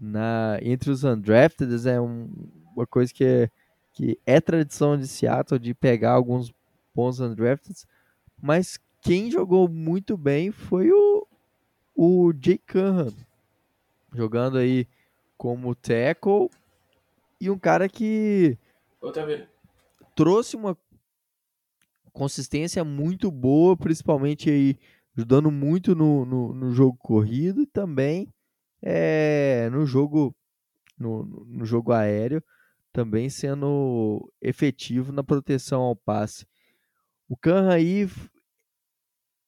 na entre os undrafted é um, uma coisa que é, que é tradição de Seattle de pegar alguns bons undrafted, mas quem jogou muito bem foi o, o Jay Curran, jogando aí como tackle e um cara que trouxe uma consistência muito boa, principalmente aí ajudando muito no, no, no jogo corrido e também é, no jogo no, no jogo aéreo, também sendo efetivo na proteção ao passe. O Khan aí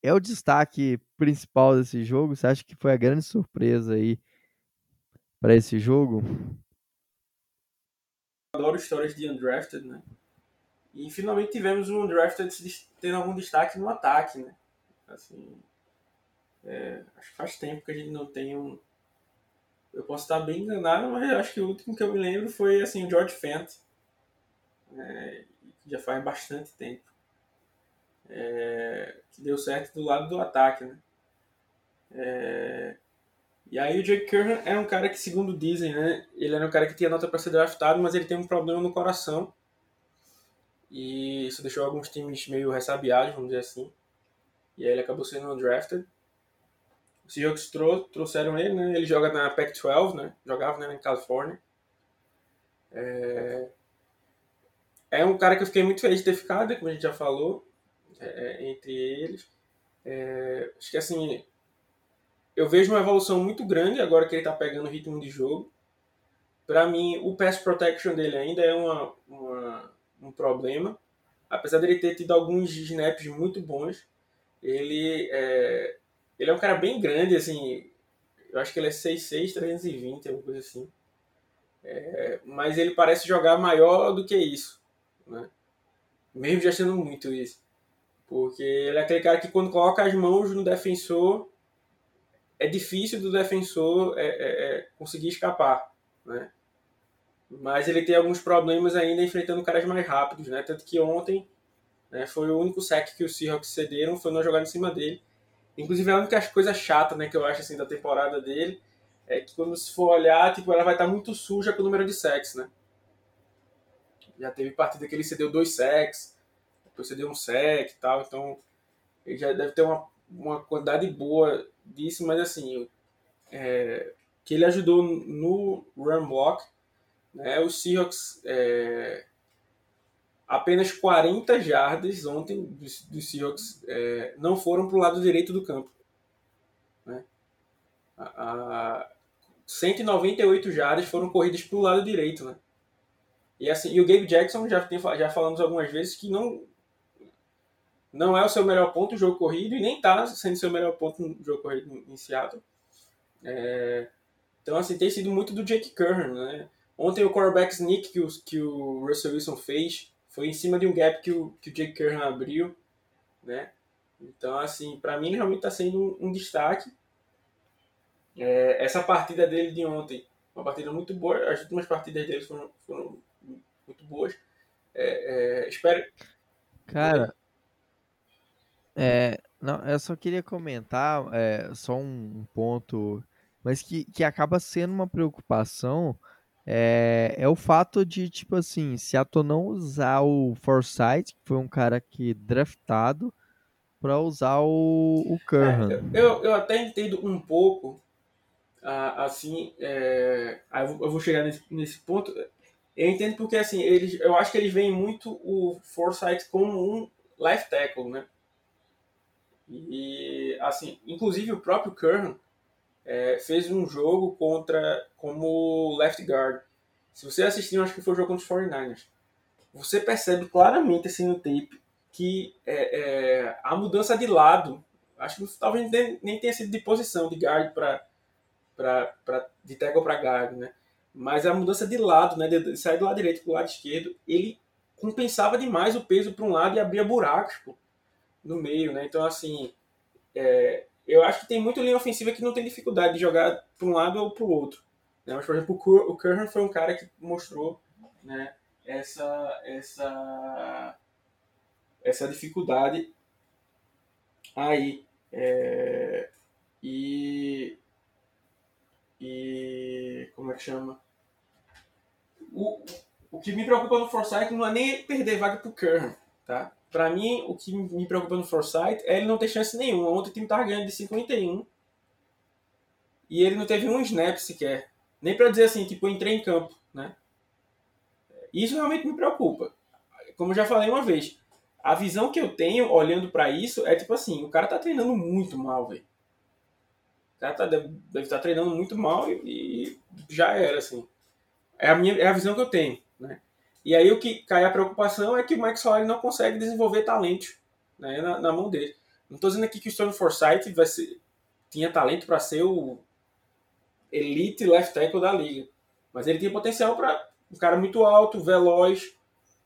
é o destaque principal desse jogo? Você acha que foi a grande surpresa aí para esse jogo? Adoro histórias de undrafted, né? E finalmente tivemos um undrafted tendo algum destaque no ataque, né? Assim, é, acho que faz tempo que a gente não tem um. Eu posso estar bem enganado, mas acho que o último que eu me lembro foi assim, o George Fent. É, já faz bastante tempo é, que deu certo do lado do ataque, né? É, e aí o Jake Curran é um cara que, segundo dizem, né, ele era um cara que tinha nota para ser draftado, mas ele tem um problema no coração. E isso deixou alguns times meio ressabiados, vamos dizer assim. E aí ele acabou sendo undrafted. Os Seahawks trou trouxeram ele, né? Ele joga na Pac-12, né? Jogava né, na Califórnia. É... é um cara que eu fiquei muito feliz de ter ficado, como a gente já falou. É, é, entre eles. É, acho que assim, eu vejo uma evolução muito grande agora que ele está pegando o ritmo de jogo. Para mim, o pass protection dele ainda é uma, uma, um problema. Apesar dele ter tido alguns snaps muito bons, ele é, ele é um cara bem grande, assim, eu acho que ele é 6'6", 320, alguma coisa assim. É, mas ele parece jogar maior do que isso, né? Mesmo já sendo muito isso. Porque ele é aquele cara que quando coloca as mãos no defensor, é difícil do defensor é, é, é, conseguir escapar, né? Mas ele tem alguns problemas ainda enfrentando caras mais rápidos, né? Tanto que ontem né, foi o único sec que os Seahawks cederam, foi não jogar em cima dele. Inclusive a única coisa chata, né, que eu acho assim da temporada dele é que quando se for olhar, tipo, ela vai estar muito suja com o número de sacks, né? Já teve partida que ele cedeu dois sacks, depois você deu um sec e tal, então ele já deve ter uma, uma quantidade boa disso, mas assim, é, que ele ajudou no run block, né, os Seahawks é, apenas 40 jardas ontem dos Seahawks é, não foram para o lado direito do campo. Né? A, a 198 jardas foram corridas para o lado direito, né? E assim, e o Gabe Jackson já tem já falamos algumas vezes que não não é o seu melhor ponto no jogo corrido e nem está sendo seu melhor ponto no jogo corrido em Seattle. É, então, assim, tem sido muito do Jake Curran, né? Ontem o quarterback sneak que o, que o Russell Wilson fez foi em cima de um gap que o, que o Jake Curran abriu, né? Então, assim, para mim realmente está sendo um, um destaque. É, essa partida dele de ontem, uma partida muito boa, as últimas partidas dele foram, foram muito boas. É, é, espero... Cara, é, não, eu só queria comentar é, só um ponto, mas que, que acaba sendo uma preocupação é, é o fato de, tipo assim, Seattle não usar o Forsyth, que foi um cara que draftado, para usar o, o Curran. É, eu, eu até entendo um pouco ah, assim, é, eu vou chegar nesse, nesse ponto. Eu entendo porque, assim, eles, eu acho que eles veem muito o Forsyth como um left tackle, né? E, assim, inclusive o próprio Curran é, fez um jogo contra como left guard. Se você assistiu, acho que foi o jogo contra os 49ers. Você percebe claramente, assim, no tape, que é, é, a mudança de lado, acho que talvez nem tenha sido de posição, de guard para de tackle para guard, né? Mas a mudança de lado, né, de sair do lado direito para o lado esquerdo, ele compensava demais o peso para um lado e abria buracos pô, no meio, né? Então, assim, é, eu acho que tem muita linha ofensiva que não tem dificuldade de jogar para um lado ou para o outro. Né? Mas, por exemplo, o Curran foi um cara que mostrou né, essa, essa, essa dificuldade aí. É, e e. Como é que chama? O, o que me preocupa no Forsyth não é nem perder vaga pro Curran, tá? Pra mim, o que me preocupa no Forsyth é ele não ter chance nenhuma. Ontem o time tava ganhando de 51 e ele não teve um snap sequer. Nem para dizer assim, tipo, entrei em campo, né? Isso realmente me preocupa. Como eu já falei uma vez, a visão que eu tenho olhando para isso é tipo assim, o cara tá treinando muito mal, velho cara tá, deve estar tá treinando muito mal e, e, já era, assim. É a, minha, é a visão que eu tenho, né? E aí o que cai a preocupação é que o Mike Solari não consegue desenvolver talento né, na, na mão dele. Não estou dizendo aqui que o Stone Forsythe vai ser, tinha talento para ser o elite left tackle da liga. Mas ele tinha potencial para um cara muito alto, veloz,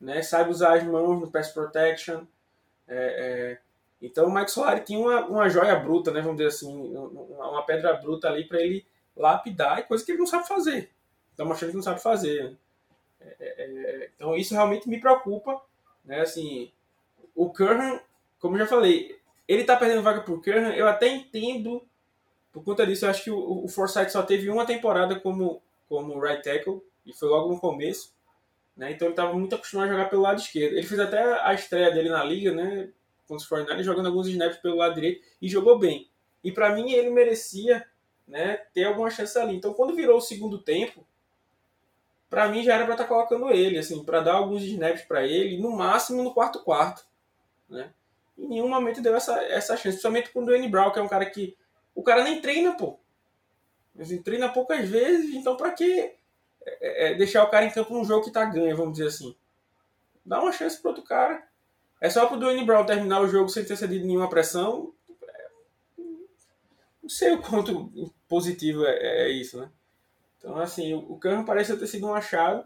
né, sabe usar as mãos no pass protection, é, é, então o Mike Solari tinha uma, uma joia bruta, né, vamos dizer assim, uma, uma pedra bruta ali para ele lapidar, coisa que ele não sabe fazer. Está mostrando que não sabe fazer. É, então isso realmente me preocupa, né, assim, o Curran, como eu já falei, ele está perdendo vaga pro Curran, eu até entendo por conta disso, eu acho que o, o Forsyth só teve uma temporada como, como right tackle, e foi logo no começo, né, então ele estava muito acostumado a jogar pelo lado esquerdo. Ele fez até a estreia dele na liga, né, com os 49 jogando alguns snaps pelo lado direito e jogou bem. E para mim ele merecia né, ter alguma chance ali. Então quando virou o segundo tempo, para mim já era para estar tá colocando ele, assim, para dar alguns snaps para ele, no máximo no quarto quarto, né? Em nenhum momento deu essa, essa chance, principalmente com o Dwayne Brown, que é um cara que o cara nem treina, pô. Assim, treina poucas vezes, então para que é, é, é, deixar o cara em campo num jogo que tá ganho, vamos dizer assim? Dá uma chance pro outro cara. É só pro Dwayne Brown terminar o jogo sem ter cedido nenhuma pressão. Não sei o quanto positivo é, é isso, né? Então, assim, o Curran parece ter sido um achado.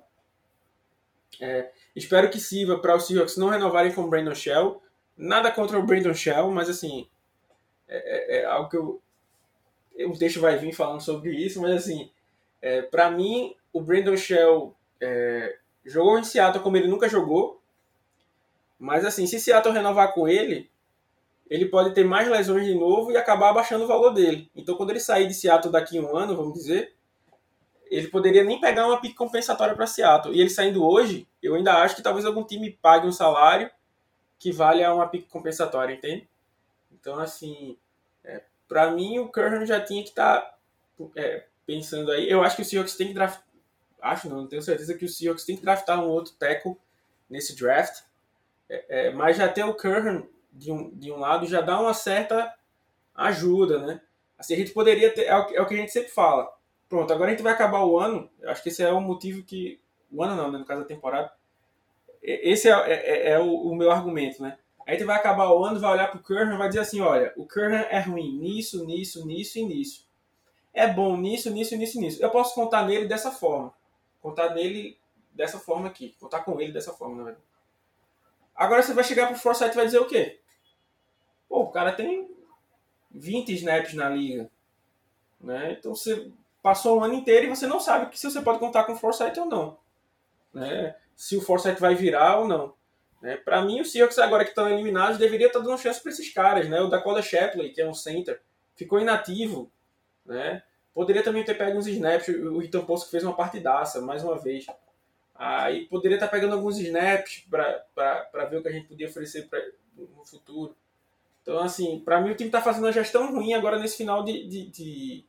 É, espero que sirva para os Seahawks não renovarem com o Brandon Shell. Nada contra o Brandon Shell, mas assim, é, é, é algo que eu. Um texto vai vir falando sobre isso, mas assim, é, para mim, o Brandon Shell é, jogou em Seattle como ele nunca jogou. Mas assim, se Seattle renovar com ele, ele pode ter mais lesões de novo e acabar abaixando o valor dele. Então, quando ele sair de Seattle daqui a um ano, vamos dizer, ele poderia nem pegar uma pique compensatória para Seattle. E ele saindo hoje, eu ainda acho que talvez algum time pague um salário que valha uma pique compensatória, entende? Então, assim, é, para mim, o Curran já tinha que estar tá, é, pensando aí. Eu acho que o Seahawks tem que draftar. Acho não, não tenho certeza que o Seahawks tem que draftar um outro tackle nesse draft é, é, mas já ter o Curran de um, de um lado já dá uma certa ajuda, né? Assim, a gente poderia ter, é o, é o que a gente sempre fala. Pronto, agora a gente vai acabar o ano, acho que esse é o motivo que, o ano não, né, no caso da temporada, esse é, é, é, é o, o, meu argumento, né? A gente vai acabar o ano, vai olhar pro Curran e vai dizer assim, olha, o Curran é ruim nisso, nisso, nisso e nisso. É bom nisso, nisso, nisso nisso. Eu posso contar nele dessa forma. Contar nele dessa forma aqui. Contar com ele dessa forma, na verdade. Agora você vai chegar pro Forsyth e vai dizer o quê? Pô, o cara tem 20 snaps na liga. Né? Então você passou o ano inteiro e você não sabe se você pode contar com o Forsyth ou não. Né? Se o Forsyth vai virar ou não. Né? Para mim, os Seahawks agora que estão eliminados deveria estar dando chance para esses caras. Né? O Dakota Shapley, que é um center, ficou inativo. Né? Poderia também ter pego uns snaps. O Ethan Post fez uma partidaça, mais uma vez. Aí poderia estar pegando alguns snaps para ver o que a gente podia oferecer pra, no futuro. Então, assim, para mim o time está fazendo uma gestão ruim agora nesse final de, de, de,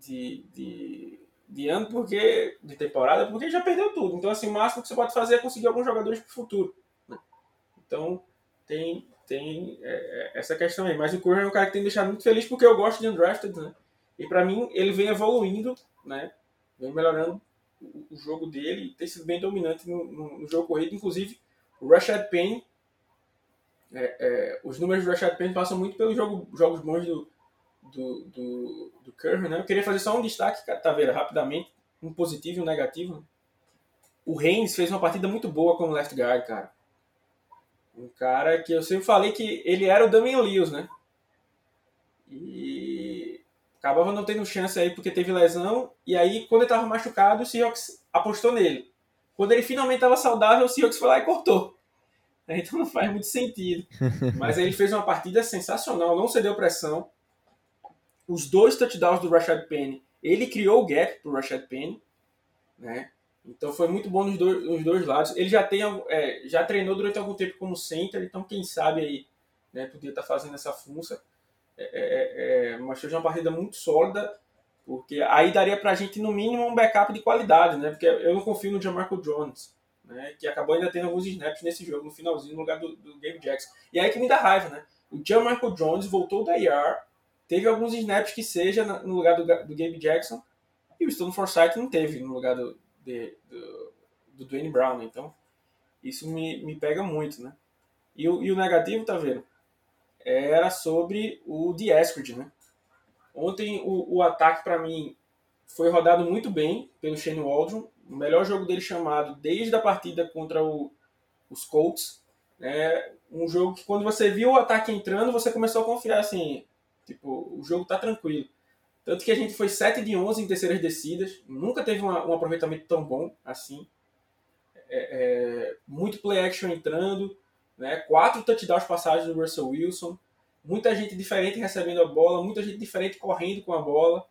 de, de, de ano, porque de temporada, porque já perdeu tudo. Então, assim, o máximo que você pode fazer é conseguir alguns jogadores para o futuro. Então, tem, tem é, é, essa questão aí. Mas o Curry é um cara que tem deixado muito feliz porque eu gosto de Undrafted, né? E para mim, ele vem evoluindo, né? Vem melhorando o, jogo dele, tem sido bem dominante no, no, no jogo corrido. Inclusive, o Rashad Penny, é, é, os números do Rashad Penny passam muito pelos jogo, jogos bons do, do, do, do Curry, né? Eu queria fazer só um destaque, Taveira, rapidamente, um positivo e um negativo. O Reigns fez uma partida muito boa como left guard, cara. Um cara que eu sempre falei que ele era o Damian Lewis, né? E acabava não tendo chance aí porque teve lesão. E aí, quando ele estava machucado, o Seahawks apostou nele. Quando ele finalmente estava saudável, o Seahawks foi lá e cortou. Então não faz muito sentido. Mas ele fez uma partida sensacional, não cedeu pressão os dois touchdowns do Rashad Penny, ele criou o gap para o Rashad Penny, né? Então foi muito bom nos dois, nos dois lados. Ele já tem, é, já treinou durante algum tempo como center, então quem sabe aí, né, podia estar tá fazendo essa função. É, é, é, mas foi uma partida muito sólida, porque aí daria para a gente no mínimo um backup de qualidade, né? Porque eu não confio no Jamarco Jones, né? Que acabou ainda tendo alguns snaps nesse jogo no finalzinho no lugar do, do Gabe Jackson. E aí que me dá raiva, né? O Jamarco Jones voltou da IR teve alguns snaps que seja no lugar do, do Gabe Jackson e o Stone Forsythe não teve no lugar do, de, do, do Dwayne Brown. Né? Então, isso me, me pega muito, né? E o, e o negativo, tá vendo? Era sobre o Dieskrid, né? Ontem o, o ataque, para mim, foi rodado muito bem pelo Shane Waldron. O melhor jogo dele chamado desde a partida contra o, os Colts. É um jogo que quando você viu o ataque entrando, você começou a confiar assim, Tipo, o jogo tá tranquilo. Tanto que a gente foi 7 de 11 em terceiras descidas. Nunca teve uma, um aproveitamento tão bom assim. É, é, muito play action entrando. Né? Quatro touchdowns passagens do Russell Wilson. Muita gente diferente recebendo a bola. Muita gente diferente correndo com a bola.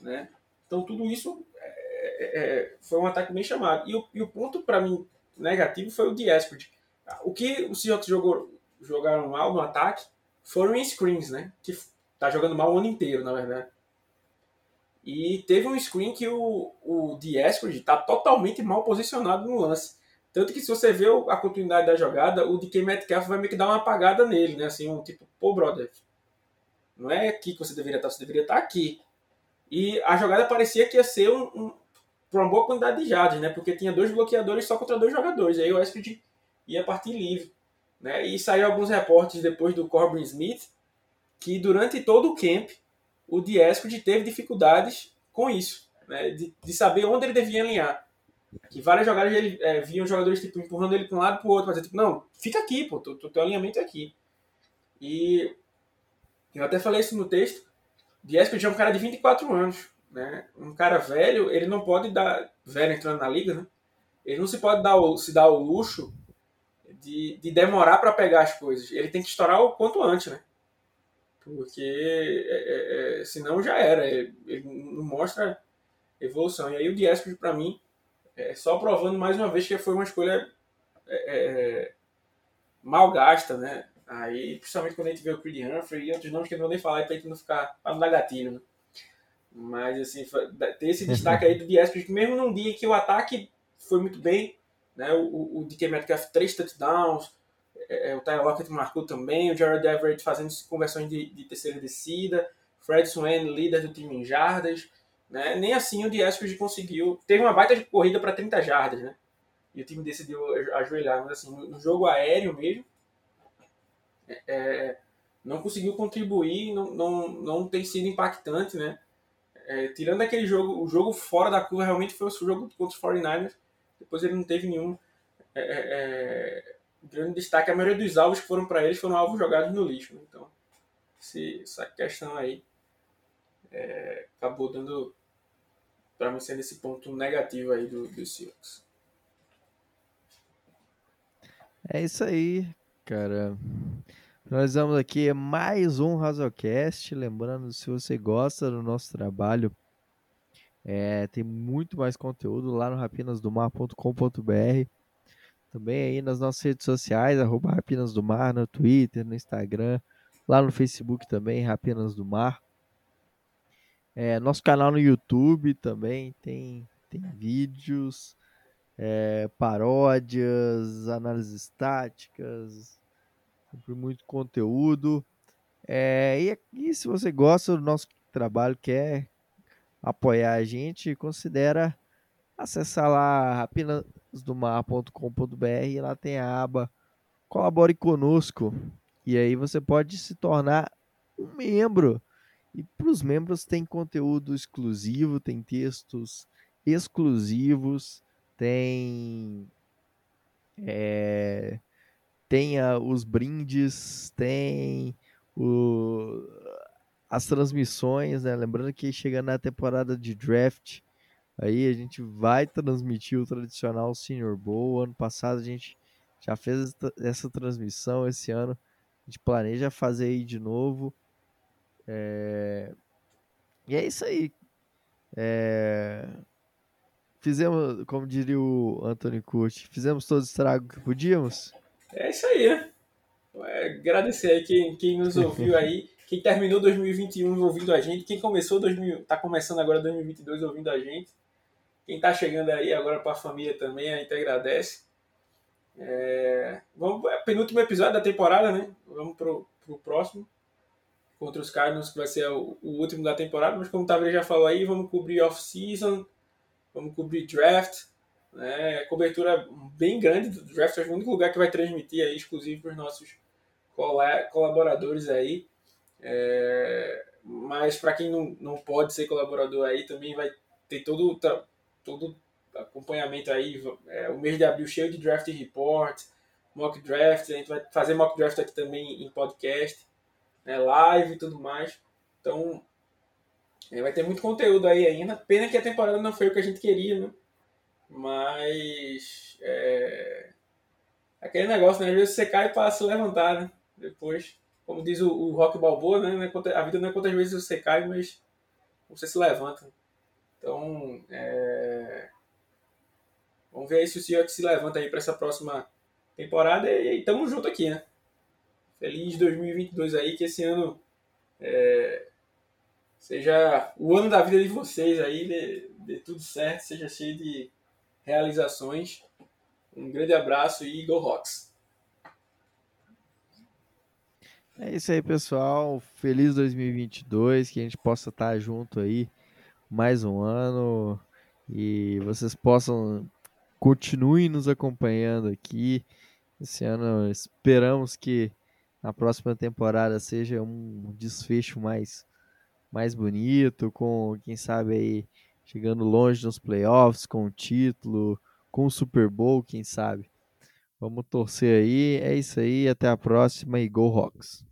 Né? Então tudo isso é, é, é foi um ataque bem chamado. E o, e o ponto para mim negativo foi o Diespert. O que os Seahawks jogou, jogaram mal no ataque foram em screens, né? Que tá jogando mal o ano inteiro, na verdade. E teve um screen que o, o Dieskrid tá totalmente mal posicionado no lance. Tanto que se você vê a continuidade da jogada, o DK Metcalf vai meio que dar uma apagada nele, né? Assim, um tipo, pô, brother, não é aqui que você deveria estar, você deveria estar aqui. E a jogada parecia que ia ser um, um por uma boa quantidade de jardas, né? Porque tinha dois bloqueadores só contra dois jogadores. Aí o Eskrid ia partir livre. Né? E saiu alguns reportes depois do Corbin Smith que durante todo o camp o Dieskrid teve dificuldades com isso, né, de, de, saber onde ele devia alinhar. Que várias jogadas ele é, jogadores tipo, empurrando ele para um lado para o outro, mas tipo, não, fica aqui, pô, teu, teu alinhamento é aqui. E eu até falei isso no texto. Dieskrid é um cara de 24 anos, né? Um cara velho, ele não pode dar velho entrando na liga, né? Ele não se pode dar o, se dar o luxo de, de demorar para pegar as coisas. Ele tem que estourar o quanto antes, né? Porque é, é, é, senão já era. Ele, ele, não mostra evolução. E aí o Diespert, para mim, é só provando mais uma vez que foi uma escolha é, é, mal gasta, né? Aí, principalmente quando a gente vê o Creed Humphrey e outros nomes que eu não vou nem falar pra gente não ficar para não dar gatilho, né? Mas, assim, ter esse destaque aí do Diespert, que mesmo num dia que o ataque foi muito bem, né? O, o DK Metcalf, três touchdowns, é, é, o Tyler Lockett marcou também, o Jared Everett fazendo conversões de, de terceira descida, Fred Swain, líder do time em jardas, né? Nem assim o Diespers conseguiu. Teve uma baita corrida para 30 jardas, né? E o time decidiu ajoelhar, mas assim, no, jogo aéreo mesmo, é, é, não conseguiu contribuir, não, não, não tem sido impactante, né? É, tirando aquele jogo, o jogo fora da curva realmente foi o jogo contra os 49ers, depois ele não teve nenhum é, é, grande destaque, a maioria dos alvos que foram para eles foram alvos jogados no lixo. Né? Então, se, essa questão aí é, acabou dando para mim sendo esse ponto negativo aí do, do Seahawks. É isso aí, cara. Nós vamos aqui mais um Razocast. Lembrando, se você gosta do nosso trabalho, é, tem muito mais conteúdo lá no rapinasdomar.com.br. Também aí nas nossas redes sociais, arroba Rapinas do Mar, no Twitter, no Instagram, lá no Facebook também, Rapinas do Mar. É, nosso canal no YouTube também tem, tem vídeos, é, paródias, análises táticas, sempre muito conteúdo. É, e, e se você gosta do nosso trabalho, quer apoiar a gente, considera acessar lá rapinasdomar.com.br e lá tem a aba Colabore Conosco. E aí você pode se tornar um membro. E para os membros tem conteúdo exclusivo, tem textos exclusivos, tem é, tem a, os brindes, tem o, as transmissões, né? Lembrando que chegando na temporada de draft, aí a gente vai transmitir o tradicional Senior Bowl. Ano passado a gente já fez essa transmissão, esse ano a gente planeja fazer aí de novo. É... E é isso aí. É... Fizemos, como diria o Anthony Curti, fizemos todo o estrago que podíamos. É isso aí, né? É, agradecer aí quem, quem nos ouviu aí, quem terminou 2021 ouvindo a gente, quem começou 2000, tá começando agora 2022 ouvindo a gente, quem tá chegando aí agora para a família também, a gente agradece. É, vamos, é penúltimo episódio da temporada, né? Vamos pro, pro próximo contra os Cardinals, que vai ser o, o último da temporada, mas como o Tavares já falou aí, vamos cobrir off-season, vamos cobrir draft, né? Cobertura bem grande do draft, é o único lugar que vai transmitir aí, exclusivo para os nossos colaboradores aí. É, mas para quem não, não pode ser colaborador aí, também vai ter todo, todo acompanhamento aí. É, o mês de abril cheio de draft report, mock draft. A gente vai fazer mock draft aqui também em podcast, né, live e tudo mais. Então, é, vai ter muito conteúdo aí ainda. Pena que a temporada não foi o que a gente queria, né? Mas. É... Aquele negócio, né? Às vezes você cai para se levantar, né? Depois, como diz o, o Rock Balboa, né? É a vida não é quantas vezes você cai, mas você se levanta. Então, é... vamos ver aí se o Seahawks se levanta aí para essa próxima temporada e, e tamo junto aqui, né? Feliz 2022 aí, que esse ano é... seja o ano da vida de vocês aí, dê, tudo certo, seja cheio de realizações. Um grande abraço e Go Rocks! É isso aí, pessoal. Feliz 2022, que a gente possa estar junto aí mais um ano e vocês possam continuem nos acompanhando aqui. Esse ano esperamos que a próxima temporada seja um desfecho mais mais bonito, com quem sabe aí chegando longe nos playoffs, com o título, com o Super Bowl, quem sabe. Vamos torcer aí. É isso aí. Até a próxima e Go Hawks!